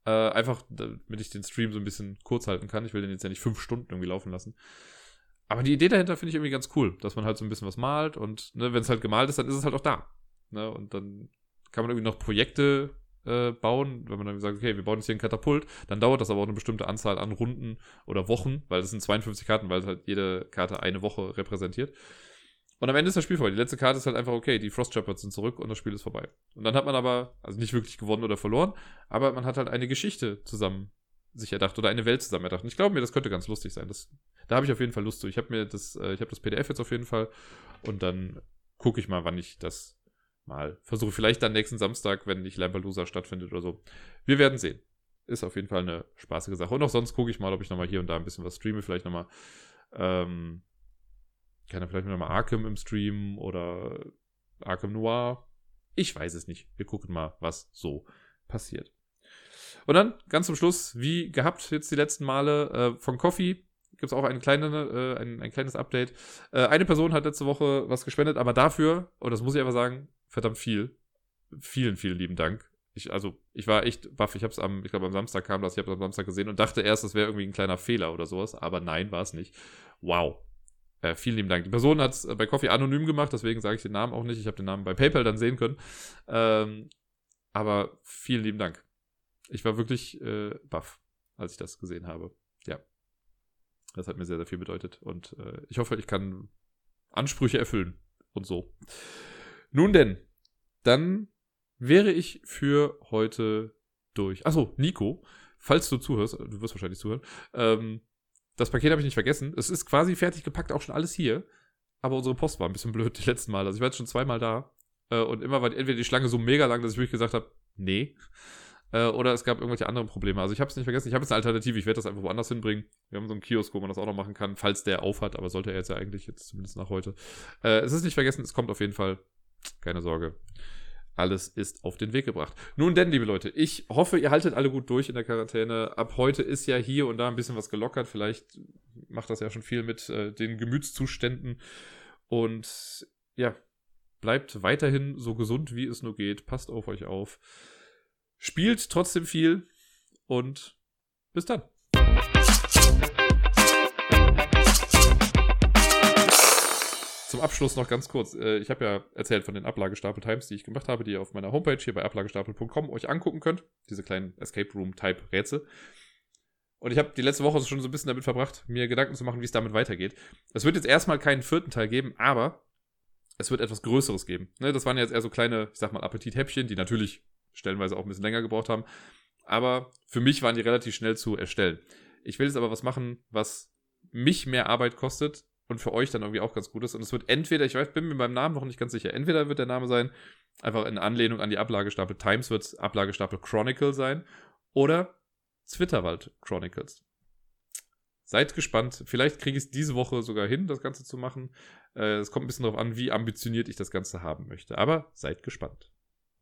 Speaker 1: Äh, einfach, damit ich den Stream so ein bisschen kurz halten kann. Ich will den jetzt ja nicht fünf Stunden irgendwie laufen lassen. Aber die Idee dahinter finde ich irgendwie ganz cool, dass man halt so ein bisschen was malt und ne, wenn es halt gemalt ist, dann ist es halt auch da. Ne? Und dann kann man irgendwie noch Projekte äh, bauen, wenn man dann sagt, okay, wir bauen jetzt hier ein Katapult, dann dauert das aber auch eine bestimmte Anzahl an Runden oder Wochen, weil das sind 52 Karten, weil halt jede Karte eine Woche repräsentiert. Und am Ende ist das Spiel vorbei. Die letzte Karte ist halt einfach, okay, die Frost Shepherds sind zurück und das Spiel ist vorbei. Und dann hat man aber, also nicht wirklich gewonnen oder verloren, aber man hat halt eine Geschichte zusammen sich erdacht oder eine Welt zusammen erdacht. Und ich glaube mir, das könnte ganz lustig sein. Das, da habe ich auf jeden Fall Lust zu. Ich habe mir das, äh, ich habe das PDF jetzt auf jeden Fall und dann gucke ich mal, wann ich das mal versuche. Vielleicht dann nächsten Samstag, wenn nicht Lampelusa stattfindet oder so. Wir werden sehen. Ist auf jeden Fall eine spaßige Sache. Und auch sonst gucke ich mal, ob ich nochmal hier und da ein bisschen was streame. Vielleicht nochmal, ähm, kann er vielleicht nochmal Arkham im Stream oder Arkham Noir. Ich weiß es nicht. Wir gucken mal, was so passiert. Und dann ganz zum Schluss, wie gehabt jetzt die letzten Male äh, von Coffee, gibt es auch eine kleine, äh, ein, ein kleines Update. Äh, eine Person hat letzte Woche was gespendet, aber dafür, und das muss ich einfach sagen, verdammt viel. Vielen, vielen lieben Dank. Ich, also, ich war echt baff. Ich habe es am, ich glaube, am Samstag kam das, ich habe am Samstag gesehen und dachte erst, das wäre irgendwie ein kleiner Fehler oder sowas, aber nein, war es nicht. Wow. Äh, vielen lieben Dank. Die Person hat es bei Coffee anonym gemacht, deswegen sage ich den Namen auch nicht. Ich habe den Namen bei PayPal dann sehen können. Ähm, aber vielen lieben Dank. Ich war wirklich äh, baff, als ich das gesehen habe. Ja. Das hat mir sehr, sehr viel bedeutet. Und äh, ich hoffe, ich kann Ansprüche erfüllen. Und so. Nun denn, dann wäre ich für heute durch. Achso, Nico, falls du zuhörst, du wirst wahrscheinlich zuhören, ähm, das Paket habe ich nicht vergessen. Es ist quasi fertig gepackt, auch schon alles hier. Aber unsere Post war ein bisschen blöd die letzten Mal. Also ich war jetzt schon zweimal da. Äh, und immer war entweder die Schlange so mega lang, dass ich wirklich gesagt habe, nee. Äh, oder es gab irgendwelche anderen Probleme. Also ich habe es nicht vergessen. Ich habe jetzt eine Alternative. Ich werde das einfach woanders hinbringen. Wir haben so einen Kiosk, wo man das auch noch machen kann, falls der aufhat. Aber sollte er jetzt ja eigentlich jetzt zumindest nach heute. Äh, es ist nicht vergessen. Es kommt auf jeden Fall. Keine Sorge. Alles ist auf den Weg gebracht. Nun denn, liebe Leute, ich hoffe, ihr haltet alle gut durch in der Quarantäne. Ab heute ist ja hier und da ein bisschen was gelockert. Vielleicht macht das ja schon viel mit äh, den Gemütszuständen. Und ja, bleibt weiterhin so gesund, wie es nur geht. Passt auf euch auf. Spielt trotzdem viel und bis dann. Zum Abschluss noch ganz kurz. Äh, ich habe ja erzählt von den Ablagestapel-Times, die ich gemacht habe, die ihr auf meiner Homepage hier bei ablagestapel.com euch angucken könnt. Diese kleinen Escape Room-Type-Rätsel. Und ich habe die letzte Woche schon so ein bisschen damit verbracht, mir Gedanken zu machen, wie es damit weitergeht. Es wird jetzt erstmal keinen vierten Teil geben, aber es wird etwas Größeres geben. Ne, das waren jetzt eher so kleine, ich sag mal, Appetithäppchen, die natürlich stellenweise auch ein bisschen länger gebraucht haben. Aber für mich waren die relativ schnell zu erstellen. Ich will jetzt aber was machen, was mich mehr Arbeit kostet, und für euch dann irgendwie auch ganz gut ist. Und es wird entweder, ich weiß, bin mir beim Namen noch nicht ganz sicher, entweder wird der Name sein, einfach in Anlehnung an die Ablagestapel Times wird es Ablagestapel Chronicle sein oder Zwitterwald Chronicles. Seid gespannt. Vielleicht kriege ich es diese Woche sogar hin, das Ganze zu machen. Äh, es kommt ein bisschen darauf an, wie ambitioniert ich das Ganze haben möchte. Aber seid gespannt.